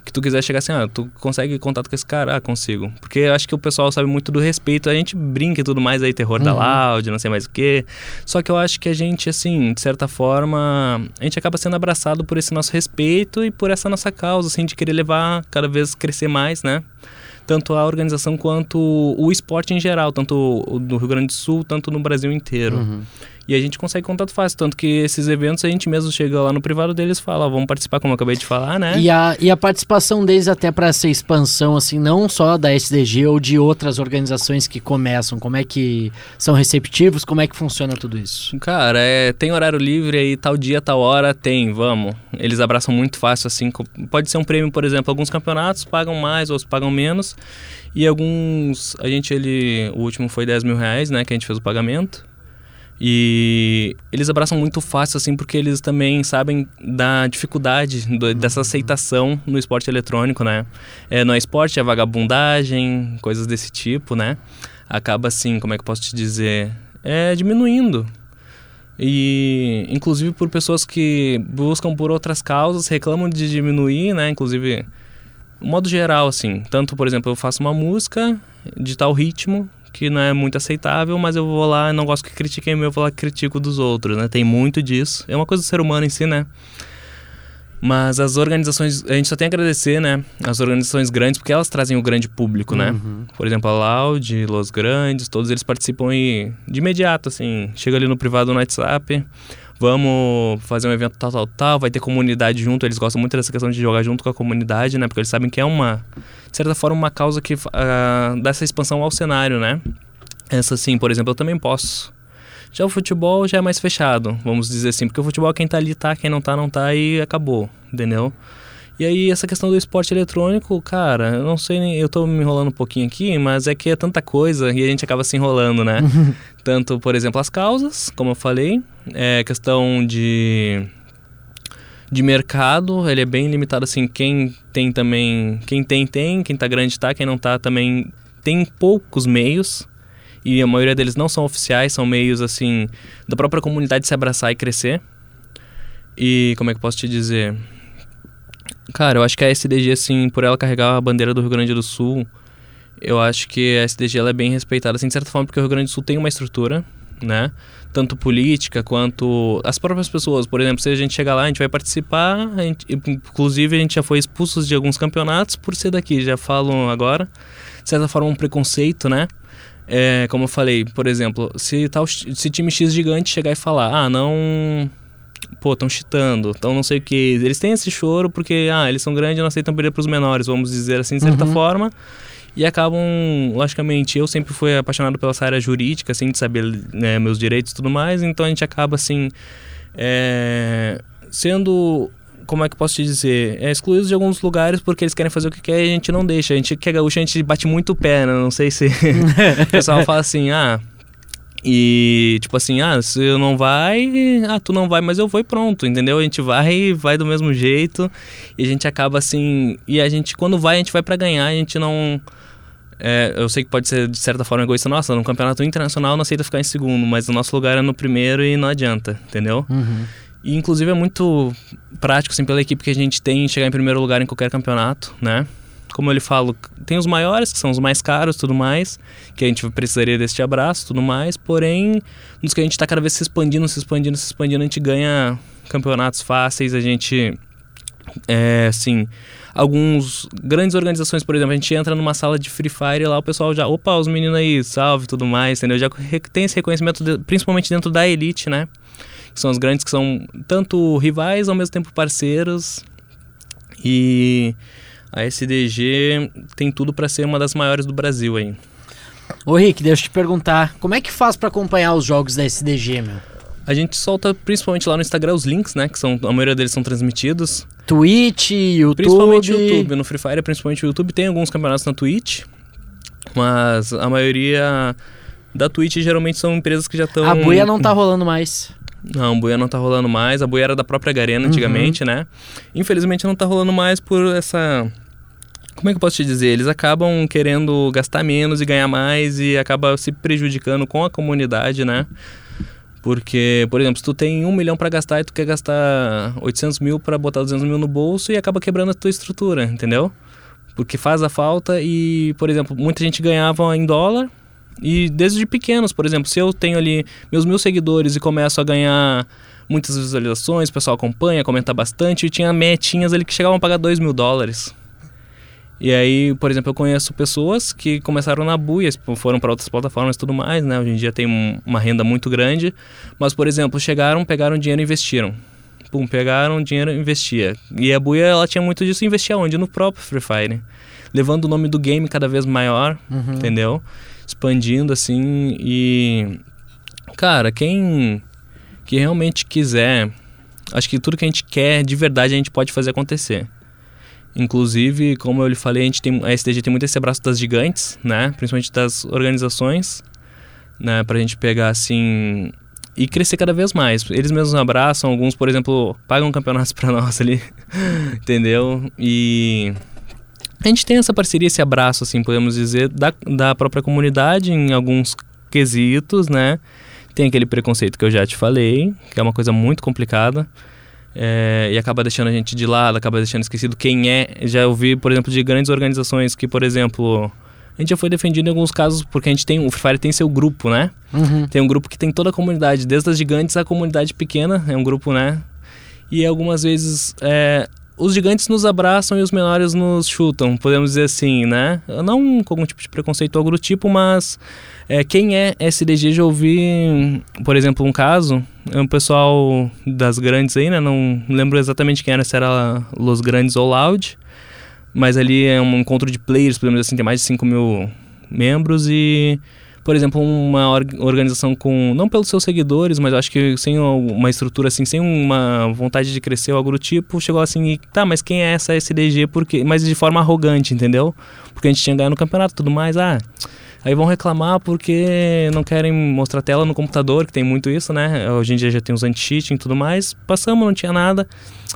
que tu quiser chegar assim, ah, tu consegue contato com esse cara? Ah, consigo. Porque eu acho que o pessoal sabe muito do respeito. A gente brinca e tudo mais aí, terror uhum. da loud, não sei mais o quê. Só que eu acho que a gente, assim, de certa forma, a gente acaba sendo abraçado por esse nosso respeito e por essa nossa causa, assim, de querer levar cada vez crescer mais, né? Tanto a organização quanto o esporte em geral, tanto no Rio Grande do Sul, tanto no Brasil inteiro. Uhum. E a gente consegue contato fácil, tanto que esses eventos a gente mesmo chega lá no privado deles e fala, vamos participar, como eu acabei de falar, né? E a, e a participação deles até para essa expansão, assim, não só da SDG ou de outras organizações que começam, como é que são receptivos, como é que funciona tudo isso? Cara, é, tem horário livre aí, tal dia, tal hora, tem, vamos. Eles abraçam muito fácil, assim, pode ser um prêmio, por exemplo, alguns campeonatos pagam mais, outros pagam menos, e alguns, a gente, ele, o último foi 10 mil reais, né, que a gente fez o pagamento, e eles abraçam muito fácil, assim, porque eles também sabem da dificuldade do, dessa aceitação no esporte eletrônico, né? É, no esporte é vagabundagem, coisas desse tipo, né? Acaba assim, como é que eu posso te dizer? É diminuindo. E, inclusive, por pessoas que buscam por outras causas, reclamam de diminuir, né? Inclusive, modo geral, assim. Tanto, por exemplo, eu faço uma música de tal ritmo que não é muito aceitável, mas eu vou lá, não gosto que critiquem meu, eu vou lá critico dos outros, né? Tem muito disso. É uma coisa do ser humano em si, né? Mas as organizações, a gente só tem a agradecer, né? As organizações grandes, porque elas trazem o grande público, né? Uhum. Por exemplo, a Loud, Los Grandes, todos eles participam e de imediato, assim. Chega ali no privado no WhatsApp, vamos fazer um evento tal, tal, tal, vai ter comunidade junto. Eles gostam muito dessa questão de jogar junto com a comunidade, né? Porque eles sabem que é uma, de certa forma, uma causa que uh, dá essa expansão ao cenário, né? Essa sim, por exemplo, eu também posso. Já o futebol já é mais fechado, vamos dizer assim, porque o futebol quem tá ali tá, quem não tá, não tá e acabou, entendeu? E aí, essa questão do esporte eletrônico, cara, eu não sei, eu tô me enrolando um pouquinho aqui, mas é que é tanta coisa e a gente acaba se enrolando, né? (laughs) Tanto, por exemplo, as causas, como eu falei, é questão de de mercado, ele é bem limitado assim, quem tem também, quem tem tem, quem tá grande tá, quem não tá também tem poucos meios e a maioria deles não são oficiais, são meios assim da própria comunidade se abraçar e crescer. E como é que eu posso te dizer? Cara, eu acho que a SDG, assim, por ela carregar a bandeira do Rio Grande do Sul, eu acho que a SDG ela é bem respeitada, assim, de certa forma, porque o Rio Grande do Sul tem uma estrutura, né? Tanto política quanto as próprias pessoas. Por exemplo, se a gente chegar lá, a gente vai participar, a gente, inclusive a gente já foi expulso de alguns campeonatos por ser daqui, já falo agora. De certa forma, um preconceito, né? É, como eu falei, por exemplo, se, tal, se time X gigante chegar e falar, ah, não pô, estão chitando, então não sei o que. Eles têm esse choro porque, ah, eles são grandes e não aceitam perder para os menores, vamos dizer assim, de certa uhum. forma. e acabam, logicamente, eu sempre fui apaixonado pela essa área jurídica, assim, de saber né, meus direitos e tudo mais, então a gente acaba, assim, é, sendo como é que eu posso te dizer? É excluídos de alguns lugares porque eles querem fazer o que quer e a gente não deixa. A gente que é gaúcho, a gente bate muito o pé, né? Não sei se. (laughs) o pessoal fala assim, ah. E tipo assim, ah, se não vai, ah, tu não vai, mas eu vou e pronto, entendeu? A gente vai vai do mesmo jeito e a gente acaba assim. E a gente, quando vai, a gente vai para ganhar, a gente não. É, eu sei que pode ser de certa forma egoísta, nossa, no campeonato internacional não aceita ficar em segundo, mas o nosso lugar é no primeiro e não adianta, entendeu? Uhum. E inclusive é muito prático assim pela equipe que a gente tem chegar em primeiro lugar em qualquer campeonato, né? Como eu lhe falo, tem os maiores, que são os mais caros tudo mais, que a gente precisaria deste abraço tudo mais, porém, nos que a gente está cada vez se expandindo, se expandindo, se expandindo, a gente ganha campeonatos fáceis, a gente, é, assim, alguns grandes organizações, por exemplo, a gente entra numa sala de Free Fire e lá o pessoal já, opa, os meninos aí, salve tudo mais, entendeu? Já tem esse reconhecimento, de, principalmente dentro da elite, né? Que são os grandes que são tanto rivais ao mesmo tempo parceiros. E a SDG tem tudo para ser uma das maiores do Brasil aí. Ô Rick, deixa eu te perguntar, como é que faz para acompanhar os jogos da SDG, meu? A gente solta principalmente lá no Instagram os links, né? Que são, a maioria deles são transmitidos. Twitch, YouTube. Principalmente YouTube. No Free Fire, principalmente o YouTube. Tem alguns campeonatos na Twitch. Mas a maioria da Twitch geralmente são empresas que já estão. A buia não tá rolando mais. Não, a buia não tá rolando mais. A buia era da própria Garena antigamente, né? Infelizmente não tá rolando mais por essa. Como é que eu posso te dizer? Eles acabam querendo gastar menos e ganhar mais e acaba se prejudicando com a comunidade, né? Porque, por exemplo, se tu tem um milhão para gastar e tu quer gastar 800 mil para botar 200 mil no bolso e acaba quebrando a tua estrutura, entendeu? Porque faz a falta e, por exemplo, muita gente ganhava em dólar e desde pequenos, por exemplo, se eu tenho ali meus mil seguidores e começo a ganhar muitas visualizações, o pessoal acompanha, comenta bastante, e tinha metinhas ali que chegavam a pagar 2 mil dólares. E aí, por exemplo, eu conheço pessoas que começaram na buia, foram para outras plataformas e tudo mais, né? Hoje em dia tem um, uma renda muito grande, mas, por exemplo, chegaram, pegaram dinheiro e investiram. Pum, pegaram dinheiro e investia. E a buia, ela tinha muito disso, investia onde? No próprio Free Fire. Levando o nome do game cada vez maior, Uhum. entendeu? Expandindo assim e cara, quem que realmente quiser, acho que tudo que a gente quer de verdade a gente pode fazer acontecer. Inclusive, como eu lhe falei, a gente tem a SDG tem muito esse abraço das gigantes, né? Principalmente das organizações, né, pra gente pegar assim e crescer cada vez mais. Eles mesmos abraçam, alguns, por exemplo, pagam campeonatos (laughs) para nós ali, entendeu? E a gente tem essa parceria, esse abraço, assim, podemos dizer, da, da própria comunidade em alguns quesitos, né? Tem aquele preconceito que eu já te falei, que é uma coisa muito complicada. É, e acaba deixando a gente de lado, acaba deixando esquecido quem é. Já ouvi, por exemplo, de grandes organizações que, por exemplo, a gente já foi defendido em alguns casos porque a gente tem, o Free Fire tem seu grupo, né? Uhum. Tem um grupo que tem toda a comunidade, desde as gigantes à comunidade pequena, é um grupo, né? E algumas vezes é, os gigantes nos abraçam e os menores nos chutam, podemos dizer assim, né? Não com algum tipo de preconceito ou tipo, mas é, quem é SDG já ouvi, por exemplo, um caso, é um pessoal das grandes aí, né? Não lembro exatamente quem era, se era Los Grandes ou Loud, mas ali é um encontro de players, podemos dizer assim, tem mais de 5 mil membros e por exemplo, uma or- organização com, não pelos seus seguidores, mas acho que sem uma estrutura assim, sem uma vontade de crescer ou algo do tipo, chegou assim, e, tá, mas quem é essa SDG? Porque, mas de forma arrogante, entendeu? Porque a gente tinha ganho no campeonato tudo mais, ah, aí vão reclamar porque não querem mostrar tela no computador, que tem muito isso, né? Hoje em dia já tem os anti-cheating e tudo mais, passamos, não tinha nada,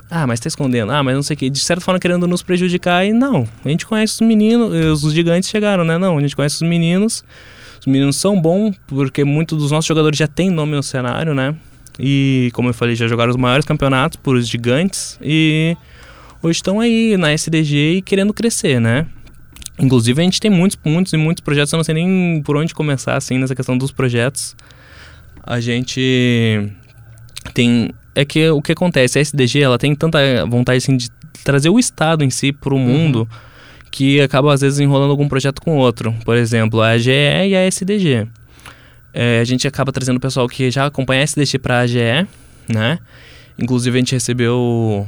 ah, mas tá escondendo, ah, mas não sei o que, de certa forma querendo nos prejudicar, e não, a gente conhece os meninos, os gigantes chegaram, né? Não, a gente conhece os meninos, os meninos são bons, porque muitos dos nossos jogadores já têm nome no cenário, né? E, como eu falei, já jogaram os maiores campeonatos por os gigantes e hoje estão aí na SDG e querendo crescer, né? Inclusive, a gente tem muitos, muitos e muitos projetos, eu não sei nem por onde começar, assim, nessa questão dos projetos. A gente tem... É que o que acontece, a SDG, ela tem tanta vontade, assim, de trazer o Estado em si para o mundo que acaba às vezes enrolando algum projeto com outro. Por exemplo, a AGE e a SDG. É, a gente acaba trazendo o pessoal que já acompanha a SDG para a AGE, né? Inclusive a gente recebeu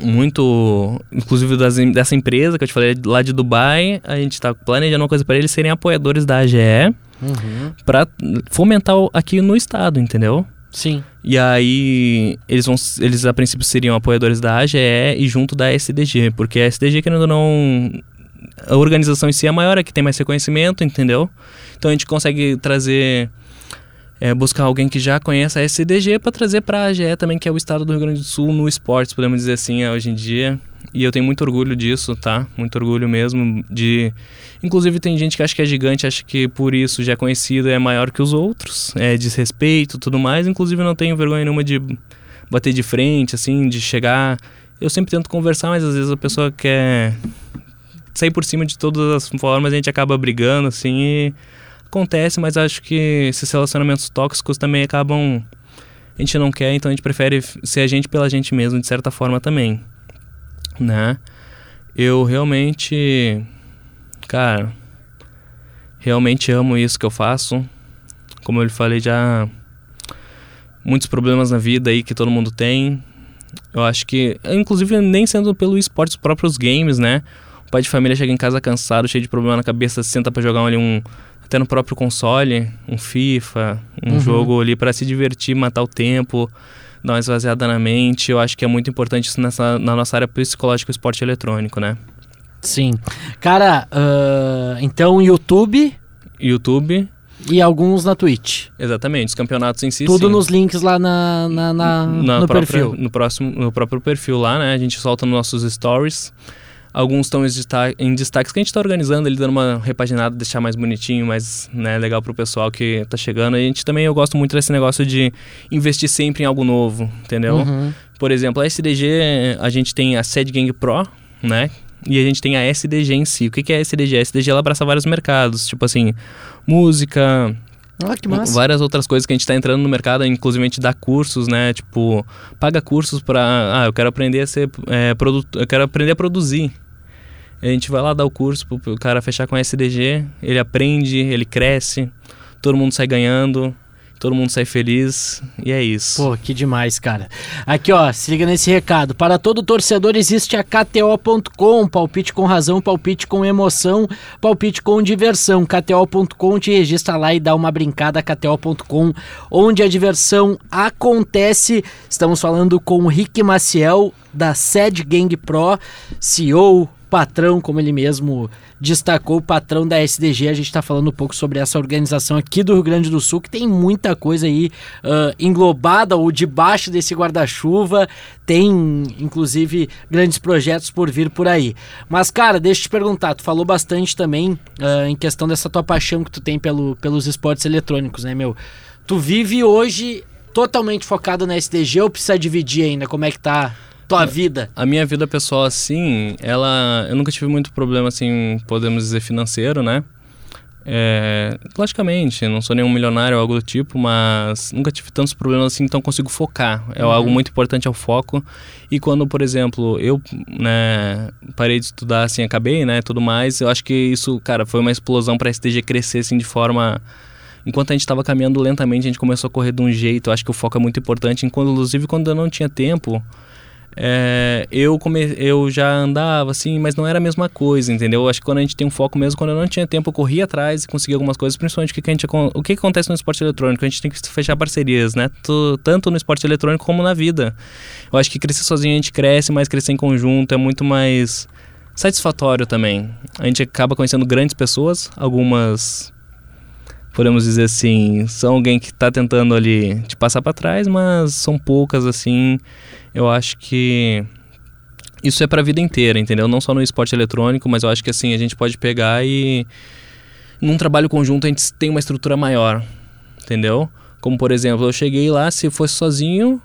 muito, inclusive das, dessa empresa que eu te falei lá de Dubai, a gente está planejando uma coisa para eles serem apoiadores da AGE Uhum. para fomentar aqui no estado, entendeu? Sim. E aí eles vão, eles a princípio seriam apoiadores da AGE e junto da SDG, porque a SDG querendo ou não a organização em si é maior, é que tem mais reconhecimento, entendeu? Então a gente consegue trazer é, buscar alguém que já conhece a SDG para trazer para a AGE também, que é o estado do Rio Grande do Sul no esportes, podemos dizer assim, é, hoje em dia. E eu tenho muito orgulho disso, tá? Muito orgulho mesmo de Inclusive tem gente que acha que é gigante, acha que por isso já é conhecido é maior que os outros, é desrespeito, tudo mais. Inclusive não tenho vergonha nenhuma de bater de frente, assim, de chegar. Eu sempre tento conversar, mas às vezes a pessoa quer sair por cima de todas as formas, a gente acaba brigando, assim, e acontece, mas acho que esses relacionamentos tóxicos também acabam. A gente não quer, então a gente prefere ser a gente pela gente mesmo, de certa forma também, né? Eu realmente. Cara, realmente amo isso que eu faço. Como eu lhe falei, já. Muitos problemas na vida aí que todo mundo tem. Eu acho que, inclusive, nem sendo pelo esporte, os próprios games, né? O pai de família chega em casa cansado, cheio de problema na cabeça, senta pra jogar ali um. Até no próprio console, um FIFA, um jogo ali para se divertir, matar o tempo, dar uma esvaziada na mente. Eu acho que é muito importante isso nessa, na nossa área psicológica, esporte eletrônico, né? Sim. Cara, ah, então YouTube YouTube, e alguns na Twitch. exatamente, os campeonatos em si. Tudo sim. nos links lá na, na- na- na no própria- perfil. No, próximo, no próprio perfil lá, né? A gente solta nos nossos stories. Alguns estão em, desta- em destaques que a gente está organizando, ele dando uma repaginada, deixar mais bonitinho, mais né, legal pro pessoal que tá chegando. E a gente também, eu gosto muito desse negócio de investir sempre em algo novo, entendeu? Uhum. Por exemplo, a SDG, a gente tem a Sed Gang Pro, né? E a gente tem a SDG em si. O que que é a SDG? A SDG ela abraça vários mercados, tipo assim, música, Ah. Várias outras coisas que a gente tá entrando no mercado, inclusive a gente dá cursos, né? Tipo, paga cursos pra. Ah, eu quero aprender a ser. É, produto, eu quero aprender a produzir. A gente vai lá dar o curso pro, pro cara fechar com SDG, ele aprende, ele cresce, todo mundo sai ganhando, todo mundo sai feliz, e é isso. Pô, que demais, cara. Aqui, ó, se liga nesse recado. Para todo torcedor existe a KTO.com. Palpite com razão, palpite com emoção, palpite com diversão. KTO.com te registra lá e dá uma brincada. KTO.com, onde a diversão acontece. Estamos falando com o Rick Maciel, da Sed Gang Pro, CEO, patrão, como ele mesmo destacou, o patrão da SDG. A gente está falando um pouco sobre essa organização aqui do Rio Grande do Sul, que tem muita coisa aí ah, englobada ou debaixo desse guarda-chuva. Tem, inclusive, grandes projetos por vir por aí. Mas, cara, deixa eu te perguntar, tu falou bastante também ah, em questão dessa tua paixão que tu tem pelo, pelos esportes eletrônicos, né, meu? Tu vive hoje totalmente focado na SDG ou precisa dividir ainda? Como é que tá tua vida? A minha vida pessoal, assim, ela. Eu nunca tive muito problema, assim, podemos dizer, financeiro, né? É, logicamente, não sou nenhum milionário ou algo do tipo, mas nunca tive tantos problemas assim, então consigo focar. É algo muito importante é o foco. E quando, por exemplo, eu né, parei de estudar, assim, acabei, né, tudo mais, eu acho que isso, cara, foi uma explosão para a STG crescer, assim, de forma enquanto a gente estava caminhando lentamente, a gente começou a correr de um jeito. Eu acho que o foco é muito importante. Enquanto, inclusive, quando eu não tinha tempo, é, eu, come, eu já andava assim, mas não era a mesma coisa, entendeu? Eu acho que quando a gente tem um foco mesmo, quando eu não tinha tempo, eu corria atrás e conseguia algumas coisas, principalmente o que, que a gente, o que, que acontece no esporte eletrônico. A gente tem que fechar parcerias, né? Tanto no esporte eletrônico como na vida. Eu acho que crescer sozinho a gente cresce, mas crescer em conjunto é muito mais satisfatório também. A gente acaba conhecendo grandes pessoas, algumas podemos dizer assim, são alguém que está tentando ali te passar para trás, mas são poucas assim. Eu acho que isso é para a vida inteira, entendeu? Não só no esporte eletrônico, mas eu acho que assim a gente pode pegar e num trabalho conjunto a gente tem uma estrutura maior, entendeu? Como por exemplo, eu cheguei lá, se fosse sozinho,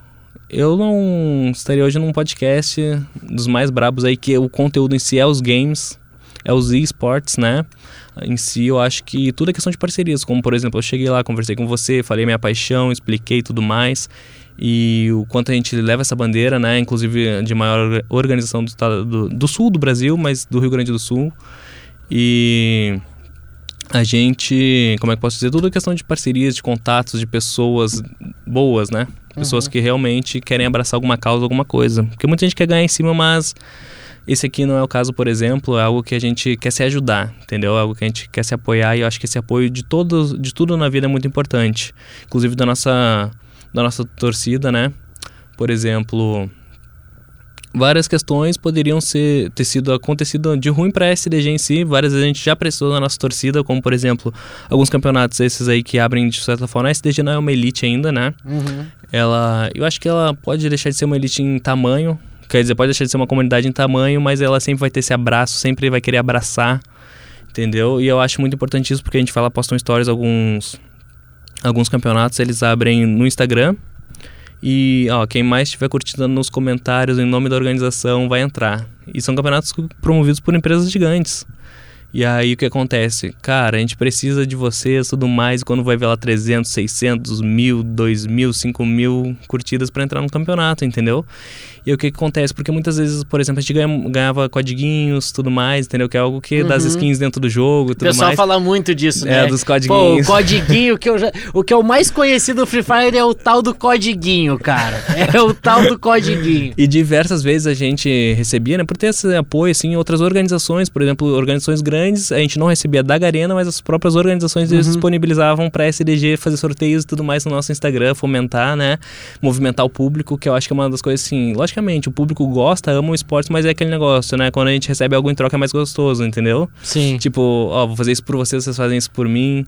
eu não estaria hoje num podcast dos mais brabos aí que o conteúdo em si é os games, é os esportes, né? Em si, eu acho que tudo é questão de parcerias. Como, por exemplo, eu cheguei lá, conversei com você, falei minha paixão, expliquei tudo mais. E o quanto a gente leva essa bandeira, né? Inclusive de maior organização do, estado, do, do sul do Brasil, mas do Rio Grande do Sul. E a gente, como é que posso dizer? Tudo é questão de parcerias, de contatos, de pessoas boas, né? Pessoas que realmente querem abraçar alguma causa, alguma coisa. Porque muita gente quer ganhar em cima, mas esse aqui não é o caso, por exemplo, é algo que a gente quer se ajudar, entendeu? É algo que a gente quer se apoiar e eu acho que esse apoio de todos, de tudo na vida é muito importante. Inclusive da nossa, da nossa torcida, né? Por exemplo, várias questões poderiam ser ter sido acontecido de ruim para a SDG em si. Várias vezes a gente já prestou na nossa torcida, como por exemplo, alguns campeonatos esses aí que abrem de certa forma. A SDG não é uma elite ainda, né? Uhum. Ela, eu acho que ela pode deixar de ser uma elite em tamanho, quer dizer, pode deixar de ser uma comunidade em tamanho, mas ela sempre vai ter esse abraço, sempre vai querer abraçar, entendeu? E eu acho muito importante isso porque a gente fala, postam stories alguns alguns campeonatos, eles abrem no Instagram e ó, quem mais estiver curtindo nos comentários em nome da organização vai entrar. E são campeonatos promovidos por empresas gigantes. E aí o que acontece? Cara, a gente precisa de vocês, tudo mais, quando vai ver lá 300, 600, mil, 2 mil, 5 mil curtidas para entrar no campeonato, entendeu? E o que, que acontece? Porque muitas vezes, por exemplo, a gente ganha, ganhava codiguinhos, tudo mais, entendeu? Que é algo que das skins dentro do jogo, O tudo pessoal mais. fala muito disso, É, né? dos Pô, o codiguinhos. codiguinho, que eu já, o que é o mais conhecido do Free Fire é o tal do codiguinho, cara. É o tal do codiguinho. E diversas vezes a gente recebia, né, por ter esse apoio, assim, em outras organizações, por exemplo, organizações grandes, a gente não recebia da Garena, mas as próprias organizações eles disponibilizavam para SDG fazer sorteios e tudo mais no nosso Instagram, fomentar, né, movimentar o público, que eu acho que é uma das coisas, assim, logicamente, o público gosta, ama o esporte, mas é aquele negócio, né, quando a gente recebe algo em troca é mais gostoso, entendeu? Sim. Tipo, ó, vou fazer isso por vocês, vocês fazem isso por mim,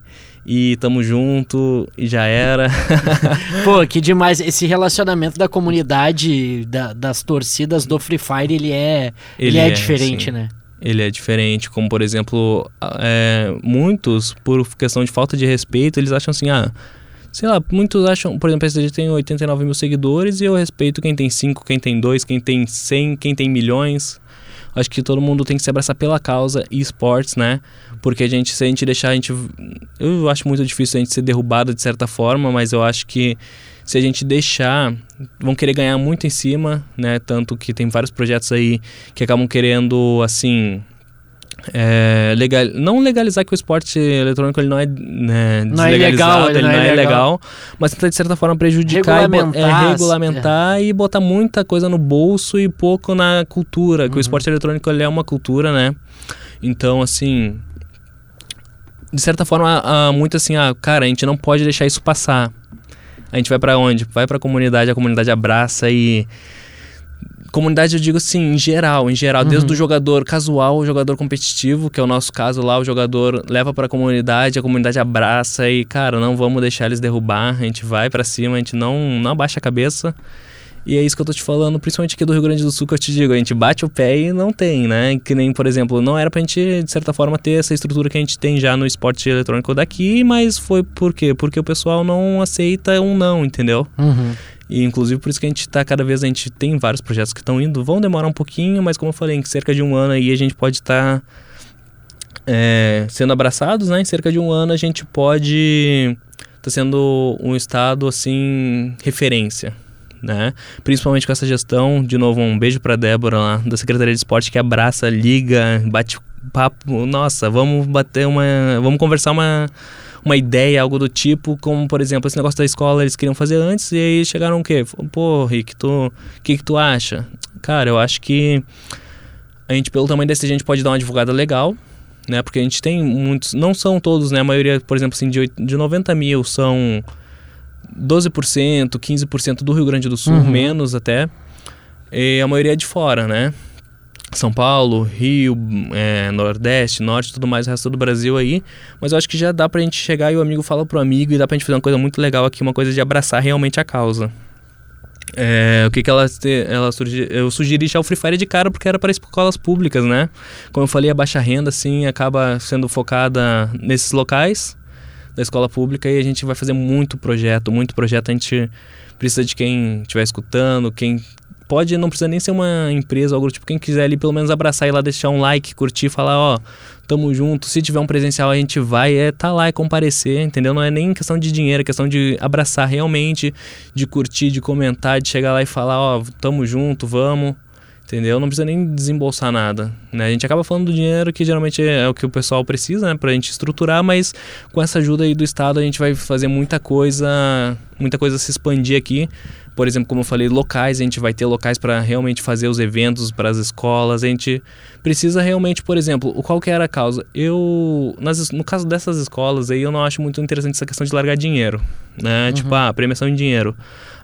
e tamo junto, e já era. (laughs) Pô, que demais. Esse relacionamento da comunidade, da- das torcidas do Free Fire, ele é, ele, Ele é, é, diferente, sim. né? Ele é diferente, como por exemplo, é, muitos, por questão de falta de respeito, eles acham assim, ah, sei lá, muitos acham, por exemplo, a SDG tem 89 mil seguidores e eu respeito quem tem 5, quem tem 2, quem tem 100, quem tem milhões. Acho que todo mundo tem que se abraçar pela causa e esportes, né? Porque a gente, se a gente deixar a gente. Eu acho muito difícil a gente ser derrubado de certa forma, mas eu acho que se a gente deixar, vão querer ganhar muito em cima, né? Tanto que tem vários projetos aí que acabam querendo, assim. é, legal, não legalizar que o esporte eletrônico ele não é né, Não é ilegal, ele ele não é é legal. legal, mas tentar de certa forma prejudicar e bo- Regulamentar, é, regulamentar e botar muita coisa no bolso e pouco na cultura, que o esporte eletrônico ele é uma cultura, né? Então, assim, de certa forma, há muito assim, ah, cara, a gente não pode deixar isso passar. A gente vai pra onde? Vai pra comunidade, a comunidade abraça e comunidade eu digo assim, em geral, em geral, desde o jogador casual, o jogador competitivo, que é o nosso caso lá, o jogador leva pra comunidade, a comunidade abraça e, cara, não vamos deixar eles derrubar, a gente vai pra cima, a gente não não abaixa a cabeça. E é isso que eu tô te falando, principalmente aqui do Rio Grande do Sul, que eu te digo, a gente bate o pé e não tem, né? Que nem, por exemplo, não era pra gente, de certa forma, ter essa estrutura que a gente tem já no esporte eletrônico daqui, mas foi por quê? Porque o pessoal não aceita um não, entendeu? Uhum. E inclusive por isso que a gente tá cada vez, a gente tem vários projetos que estão indo, vão demorar um pouquinho, mas como eu falei, em cerca de um ano aí a gente pode estar sendo abraçados, né? Em cerca de um ano a gente pode estar sendo um estado assim referência, né? Principalmente com essa gestão, de novo um beijo para Débora lá da Secretaria de Esporte que abraça, liga, bate papo, nossa, vamos bater uma, vamos conversar uma uma ideia, algo do tipo, como por exemplo, esse negócio da escola eles queriam fazer antes e aí chegaram o quê? Pô, Rick, tu, o que que tu acha? Cara, eu acho que a gente pelo tamanho desse a gente pode dar uma divulgada legal, né? Porque a gente tem muitos, não são todos, né? A maioria, por exemplo, assim, de, oit- de 90 mil são 12%, 15% do Rio Grande do Sul, menos até. E a maioria é de fora, né? São Paulo, Rio, é, Nordeste, Norte, tudo mais, o resto do Brasil aí. Mas eu acho que já dá pra gente chegar e o amigo fala pro amigo e dá pra gente fazer uma coisa muito legal aqui, uma coisa de abraçar realmente a causa. É, o que que ela, te- ela eu sugeri já o Free Fire de cara porque era para escolas públicas, né? Como eu falei, a baixa renda, assim, acaba sendo focada nesses locais da escola pública e a gente vai fazer muito projeto, muito projeto. A gente precisa de quem estiver escutando, quem pode, não precisa nem ser uma empresa ou algo tipo, quem quiser ali pelo menos abraçar e lá deixar um like, curtir, falar, ó, tamo junto. Se tiver um presencial, a gente vai, é tá lá e comparecer, entendeu? Não é nem questão de dinheiro, é questão de abraçar realmente, de curtir, de comentar, de chegar lá e falar, ó, tamo junto, vamos. Entendeu? Não precisa nem desembolsar nada. Né? A gente acaba falando do dinheiro que geralmente é o que o pessoal precisa, né? Pra gente estruturar, mas com essa ajuda aí do Estado a gente vai fazer muita coisa, muita coisa se expandir aqui. Por exemplo, como eu falei, locais, a gente vai ter locais para realmente fazer os eventos para as escolas. A gente precisa realmente, por exemplo, qual que era a causa? Eu, nas, no caso dessas escolas aí, eu não acho muito interessante essa questão de largar dinheiro, né? Tipo, ah, premiação em dinheiro.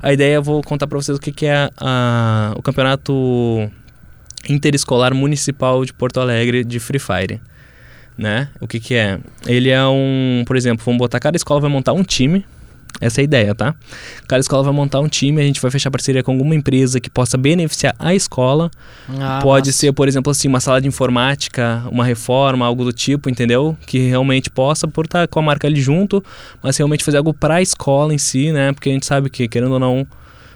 A ideia, eu vou contar para vocês o que, que é a, o campeonato interescolar municipal de Porto Alegre de Free Fire. Né? O que, que é? Ele é um, por exemplo, vamos botar cada escola vai montar um time. Essa é a ideia, tá? Cada escola vai montar um time, a gente vai fechar parceria com alguma empresa que possa beneficiar a escola. Ah, Pode ser, por exemplo, assim, uma sala de informática, uma reforma, algo do tipo, entendeu? Que realmente possa, por estar com a marca ali junto, mas realmente fazer algo para a escola em si, né? Porque a gente sabe que, querendo ou não,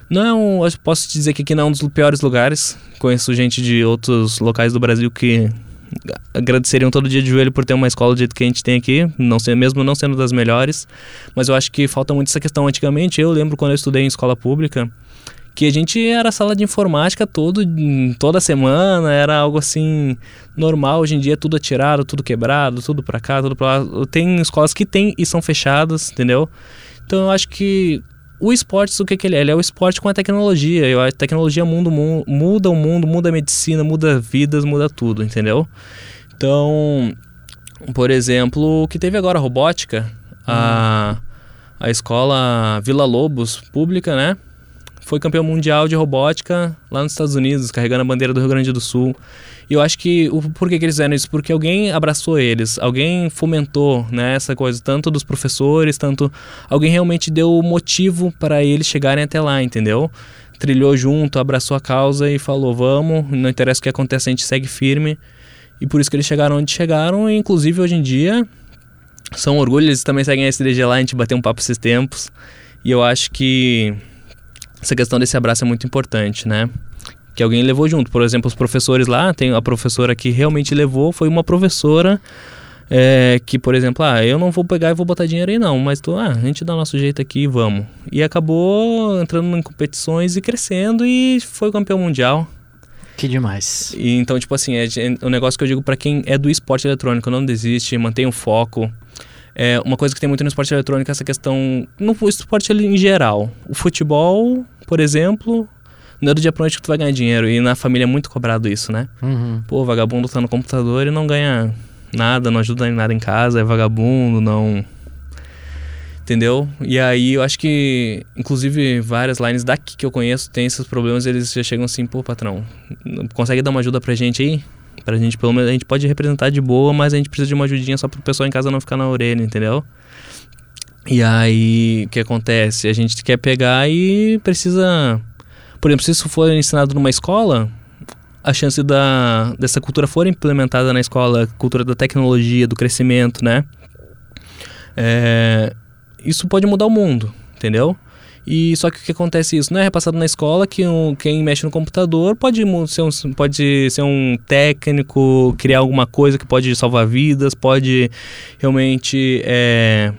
não é um, eu posso te dizer que aqui não é um dos piores lugares. Conheço gente de outros locais do Brasil que agradeceriam todo dia de joelho por ter uma escola do jeito que a gente tem aqui, não ser, mesmo não sendo das melhores. Mas eu acho que falta muito essa questão. Antigamente, eu lembro quando eu estudei em escola pública, que a gente era sala de informática todo, toda semana, era algo assim normal. Hoje em dia é tudo atirado, tudo quebrado, tudo pra cá, tudo pra lá. Tem escolas que tem e são fechadas, entendeu? Então eu acho que o esporte, o que, que ele é? Ele é o esporte com a tecnologia. Eu, a tecnologia muda, o mu- muda o mundo, muda a medicina, muda vidas, muda tudo, entendeu? Então, por exemplo, o que teve agora a robótica, a, a escola Vila Lobos pública, né? Foi campeão mundial de robótica lá nos Estados Unidos, carregando a bandeira do Rio Grande do Sul. E eu acho que o por que, eles fizeram isso? Porque alguém abraçou eles, alguém fomentou né, essa coisa, tanto dos professores, tanto. Alguém realmente deu motivo para eles chegarem até lá, entendeu? Trilhou junto, abraçou a causa e falou: vamos, não interessa o que acontece, a gente segue firme. E por isso que eles chegaram onde chegaram, e inclusive hoje em dia são orgulho, eles também seguem a SDG lá, a gente bateu um papo esses tempos. E eu acho que essa questão desse abraço é muito importante, né? Que alguém levou junto. Por exemplo, os professores lá, tem a professora que realmente levou, foi uma professora é, que, por exemplo, ah, eu não vou pegar e vou botar dinheiro aí não, mas tô, ah, a gente dá nosso jeito aqui e vamos. E acabou entrando em competições e crescendo e foi campeão mundial. Que demais. E, então, tipo assim, é, é um negócio que eu digo pra quem é do esporte eletrônico, não desiste, mantenha o foco. É, uma coisa que tem muito no esporte eletrônico é essa questão, no esporte em geral. O futebol, por exemplo, não é do dia pra noite que tu vai ganhar dinheiro. E na família é muito cobrado isso, né? Uhum. Pô, vagabundo tá no computador e não ganha nada, não ajuda em nada em casa, é vagabundo, não. Entendeu? E aí eu acho que, inclusive, várias lines daqui que eu conheço tem esses problemas, eles já chegam assim, pô, patrão, consegue dar uma ajuda pra gente aí? Pra gente, pelo menos, a gente pode representar de boa, mas a gente precisa de uma ajudinha só pro pessoal em casa não ficar na orelha, entendeu? E aí, o que acontece? A gente quer pegar e precisa. Por exemplo, se isso for ensinado numa escola, a chance da, dessa cultura for implementada na escola, cultura da tecnologia, do crescimento, né? É, isso pode mudar o mundo, entendeu? E só que o que acontece isso não é repassado na escola que um, quem mexe no computador pode ser um, pode ser um técnico, criar alguma coisa que pode salvar vidas, pode realmente é,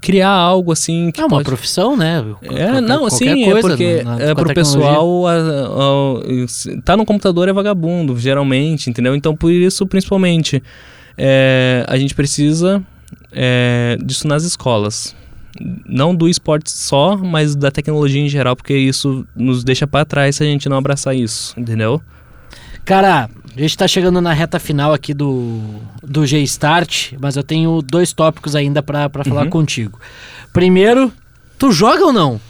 criar algo assim que É uma pode... profissão, né? É, não, qualquer sim, coisa é porque na- na- é a pro pessoal, a, a- tá no computador é vagabundo, geralmente, entendeu? Então, por isso, principalmente, é, a gente precisa é, disso nas escolas. Não do esporte só, mas da tecnologia em geral, porque isso nos deixa para trás se a gente não abraçar isso, entendeu? Cara, a gente tá chegando na reta final aqui do, do G-Start, mas eu tenho dois tópicos ainda pra, pra falar Uhum. contigo. Primeiro, tu joga ou não?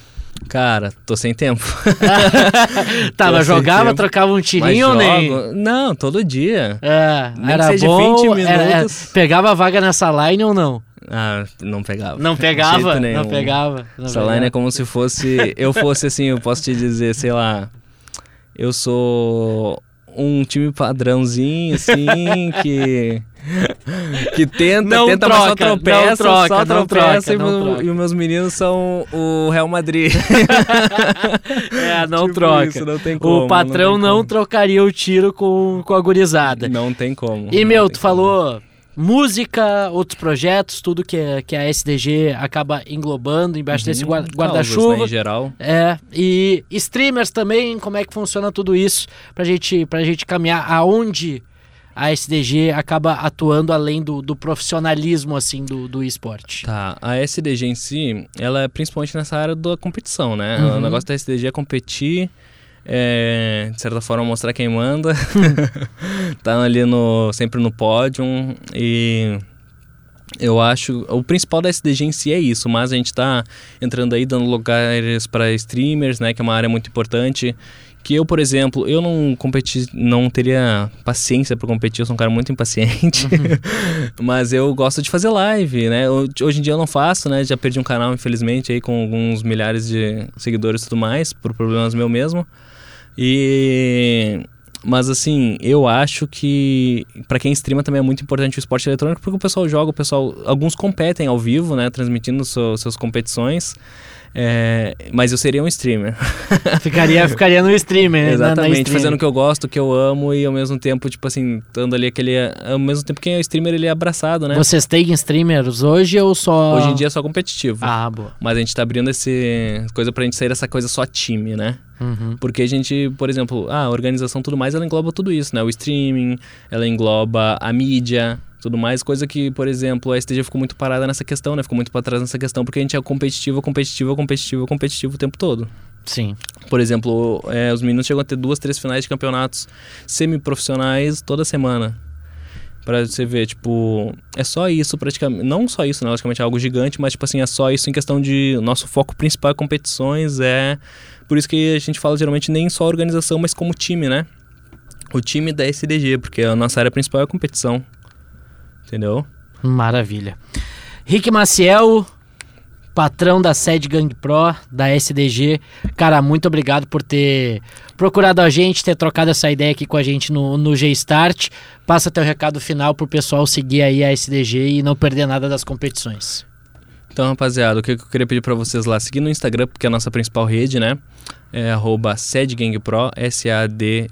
Cara, tô sem tempo. (laughs) Tô sem jogava, tempo, trocava um tirinho ou nem? Não, todo dia. É, Nem era bom, 20 era- era- minutos. pegava a vaga nessa line ou não? Ah, não pegava. Não pegava? Não pegava. Não Essa pegava. line é como se fosse. Eu fosse assim, eu posso te dizer, sei lá. Eu sou um time padrãozinho, assim, que. Que tenta, Não tenta, mas só troca, não tropeça, troca, só não tropeça. troca, e, não meu- troca. e os meus meninos são o Real Madrid. (laughs) É, não Tipo troca. isso, não tem como, o patrão não não, trocaria o tiro com, com a gurizada. Não tem como. E, não meu, tu como. Música, outros projetos, tudo que, que a SDG acaba englobando embaixo desse guar- guarda-chuva. Né, em geral. É, e streamers também, como é que funciona tudo isso pra gente, pra gente caminhar aonde a SDG acaba atuando além do, do profissionalismo, assim, do, do esporte. Tá, a SDG em si, ela é principalmente nessa área da competição, né? Uhum. O negócio da SDG é competir, é, de certa forma mostrar quem manda, (laughs) tá ali no, sempre no pódio. E eu acho, o principal da SDG em si é isso, mas a gente tá entrando aí dando lugares para streamers, né, que é uma área muito importante, que eu, por exemplo, eu não competi, não teria paciência para competir, eu sou um cara muito impaciente, (laughs) mas eu gosto de fazer live, né? Hoje em dia eu não faço, né? Já perdi um canal, infelizmente, aí com alguns milhares de seguidores e tudo mais, por problemas meu mesmo. E mas assim, eu acho que pra quem streama também é muito importante o esporte eletrônico, porque o pessoal joga, o pessoal, alguns competem ao vivo, né, transmitindo suas competições. É, mas eu seria um streamer. (laughs) Ficaria, ficaria no streamer, né? na- na Exatamente, stream. fazendo o que eu gosto, o que eu amo e ao mesmo tempo, tipo assim, dando ali aquele. Ao mesmo tempo que é o streamer, ele é abraçado, né? Vocês têm streamers hoje ou só... Hoje em dia é só competitivo. Ah, boa. Mas a gente tá abrindo esse coisa pra gente sair dessa coisa só time, né? Uhum. Porque a gente, por exemplo, ah, a organização tudo mais, ela engloba tudo isso, né? O streaming, ela engloba a mídia, tudo mais, coisa que, por exemplo, a STG ficou muito parada nessa questão, né? Ficou muito pra trás nessa questão, porque a gente é competitivo, competitivo, competitivo, competitivo o tempo todo. Sim. Por exemplo, é, os meninos chegam a ter duas, três finais de campeonatos semiprofissionais toda semana. Pra você ver, tipo, é só isso praticamente. Não só isso, né? Logicamente é algo gigante, mas, tipo assim, é só isso em questão de. Nosso foco principal é competições, é. Por isso que a gente fala geralmente nem só organização, mas como time, né? O time da SDG, porque a nossa área principal é a competição. Entendeu? Maravilha. Rick Maciel, patrão da sede Gang Pro, da SDG. Cara, muito obrigado por ter procurado a gente, ter trocado essa ideia aqui com a gente no, no G-Start. Passa teu recado final pro pessoal seguir aí a SDG e não perder nada das competições. Então, rapaziada, o que eu queria pedir pra vocês lá, seguir no Instagram, porque é a nossa principal rede, né? É arroba SEDGangPro, S-A-D-G-A-N-G-P-R-O,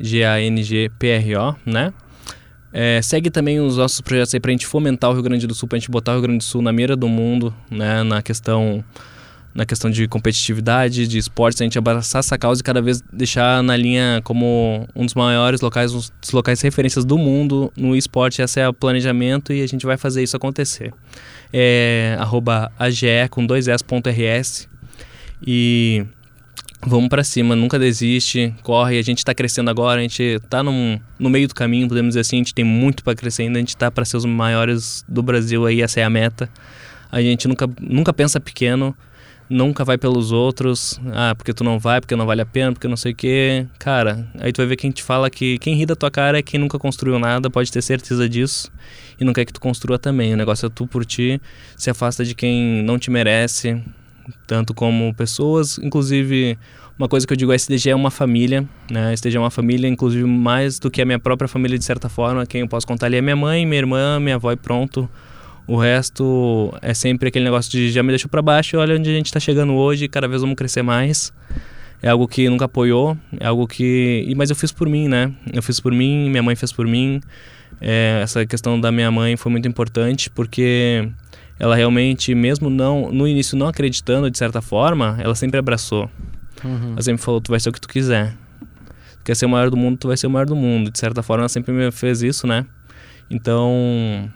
né? É, segue também os nossos projetos aí pra gente fomentar o Rio Grande do Sul, pra gente botar o Rio Grande do Sul na mira do mundo, né? Na questão, na questão de competitividade, de esportes, a gente abraçar essa causa e cada vez deixar na linha como um dos maiores locais, um dos locais referências do mundo no esporte. Esse é o planejamento e a gente vai fazer isso acontecer é arroba AGE com dois S ponto RS e vamos pra cima, nunca desiste, corre, a gente tá crescendo agora, a gente tá num, no meio do caminho, podemos dizer assim, a gente tem muito para crescer ainda, a gente tá para ser os maiores do Brasil aí, essa é a meta. A gente nunca, nunca pensa pequeno, nunca vai pelos outros, ah, porque tu não vai, porque não vale a pena, porque não sei o quê. Cara, aí tu vai ver quem te fala que quem ri da tua cara é quem nunca construiu nada, pode ter certeza disso e não quer que tu construa também. O negócio é tu por ti, se afasta de quem não te merece, tanto como pessoas, inclusive uma coisa que eu digo, a SDG é uma família, né? A SDG é uma família, inclusive mais do que a minha própria família de certa forma, quem eu posso contar ali é minha mãe, minha irmã, minha avó e pronto. O resto é sempre aquele negócio de já me deixou para baixo, olha onde a gente tá chegando hoje, cada vez vamos crescer mais. É algo que nunca apoiou, é algo que, mas eu fiz por mim, né? Eu fiz por mim, minha mãe fez por mim. É, essa questão da minha mãe foi muito importante porque ela realmente, mesmo não no início não acreditando de certa forma, ela sempre abraçou. Ela sempre falou: tu vai ser o que tu quiser. Tu quer ser o maior do mundo, tu vai ser o maior do mundo. De certa forma, ela sempre me fez isso, né? Então,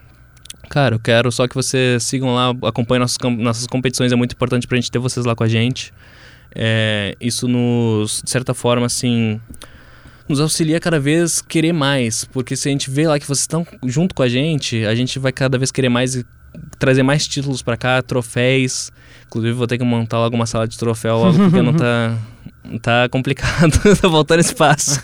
cara, eu quero só que vocês sigam lá, acompanhem nossas, nossas competições, é muito importante pra gente ter vocês lá com a gente. É, isso nos, de certa forma, assim, nos auxilia cada vez querer mais, porque se a gente vê lá que vocês estão junto com a gente, a gente vai cada vez querer mais e trazer mais títulos pra cá, troféus. Inclusive vou ter que montar logo uma sala de troféu logo, porque não tá tá complicado, (laughs) tá faltando espaço.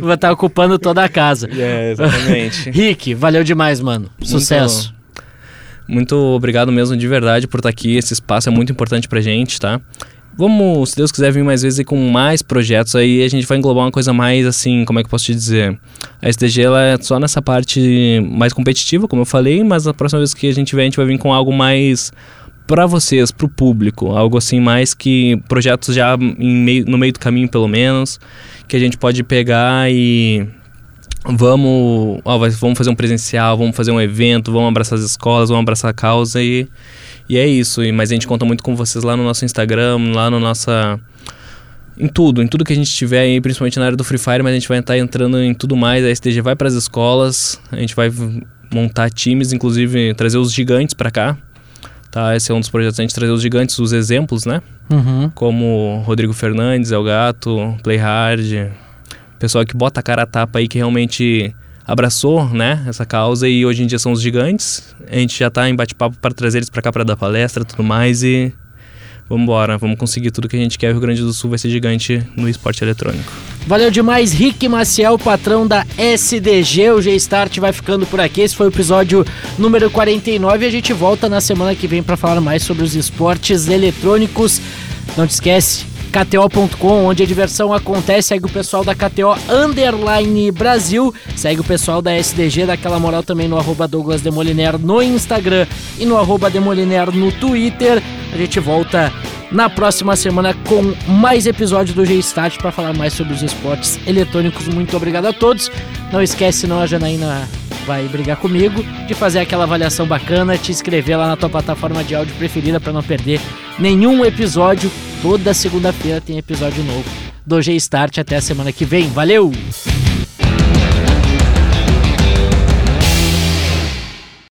Vai (laughs) estar ocupando toda a casa. (laughs) É, exatamente. Rick, valeu demais, mano. Sucesso. Muito obrigado mesmo de verdade por estar aqui. Esse espaço é muito importante pra gente, tá? Vamos, se Deus quiser, vir mais vezes aí com mais projetos aí, a gente vai englobar uma coisa mais assim, como é que eu posso te dizer? A SDG ela é só nessa parte mais competitiva, como eu falei, mas a próxima vez que a gente vier, a gente vai vir com algo mais para vocês, pro público, algo assim mais que projetos já meio, no meio do caminho pelo menos, que a gente pode pegar e vamos, ó, vamos fazer um presencial, vamos fazer um evento, vamos abraçar as escolas, vamos abraçar a causa e, e é isso. E, mas a gente conta muito com vocês lá no nosso Instagram, lá no nossa em tudo, em tudo que a gente tiver aí, principalmente na área do Free Fire, mas a gente vai estar entrando em tudo mais. A SDG vai para as escolas, a gente vai montar times, inclusive trazer os gigantes para cá. Tá, esse é um dos projetos, a gente trazer os gigantes, os exemplos, né? Uhum. Como Rodrigo Fernandes, El Gato, Play Hard, pessoal que bota a cara a tapa aí que realmente abraçou, né, essa causa e hoje em dia são os gigantes. A gente já tá em bate-papo para trazer eles para cá para dar palestra, tudo mais e vamos embora, vamos conseguir tudo que a gente quer. O Rio Grande do Sul vai ser gigante no esporte eletrônico. Valeu demais, Rick Maciel, patrão da SDG. O G-Start vai ficando por aqui. Esse foi o episódio número 49 e a gente volta na semana que vem para falar mais sobre os esportes eletrônicos. Não te esquece, KTO.com, onde a diversão acontece. Segue o pessoal da KTO Underline Brasil. Segue o pessoal da SDG, daquela moral também no arroba Douglas Demoliner no Instagram e no arroba Demoliner no Twitter. A gente volta na próxima semana com mais episódio do G-Start para falar mais sobre os esportes eletrônicos. Muito obrigado a todos. Não esquece, senão a Janaína vai brigar comigo, de fazer aquela avaliação bacana, te inscrever lá na tua plataforma de áudio preferida para não perder nenhum episódio. Toda segunda-feira tem episódio novo do G-Start. Até a semana que vem. Valeu!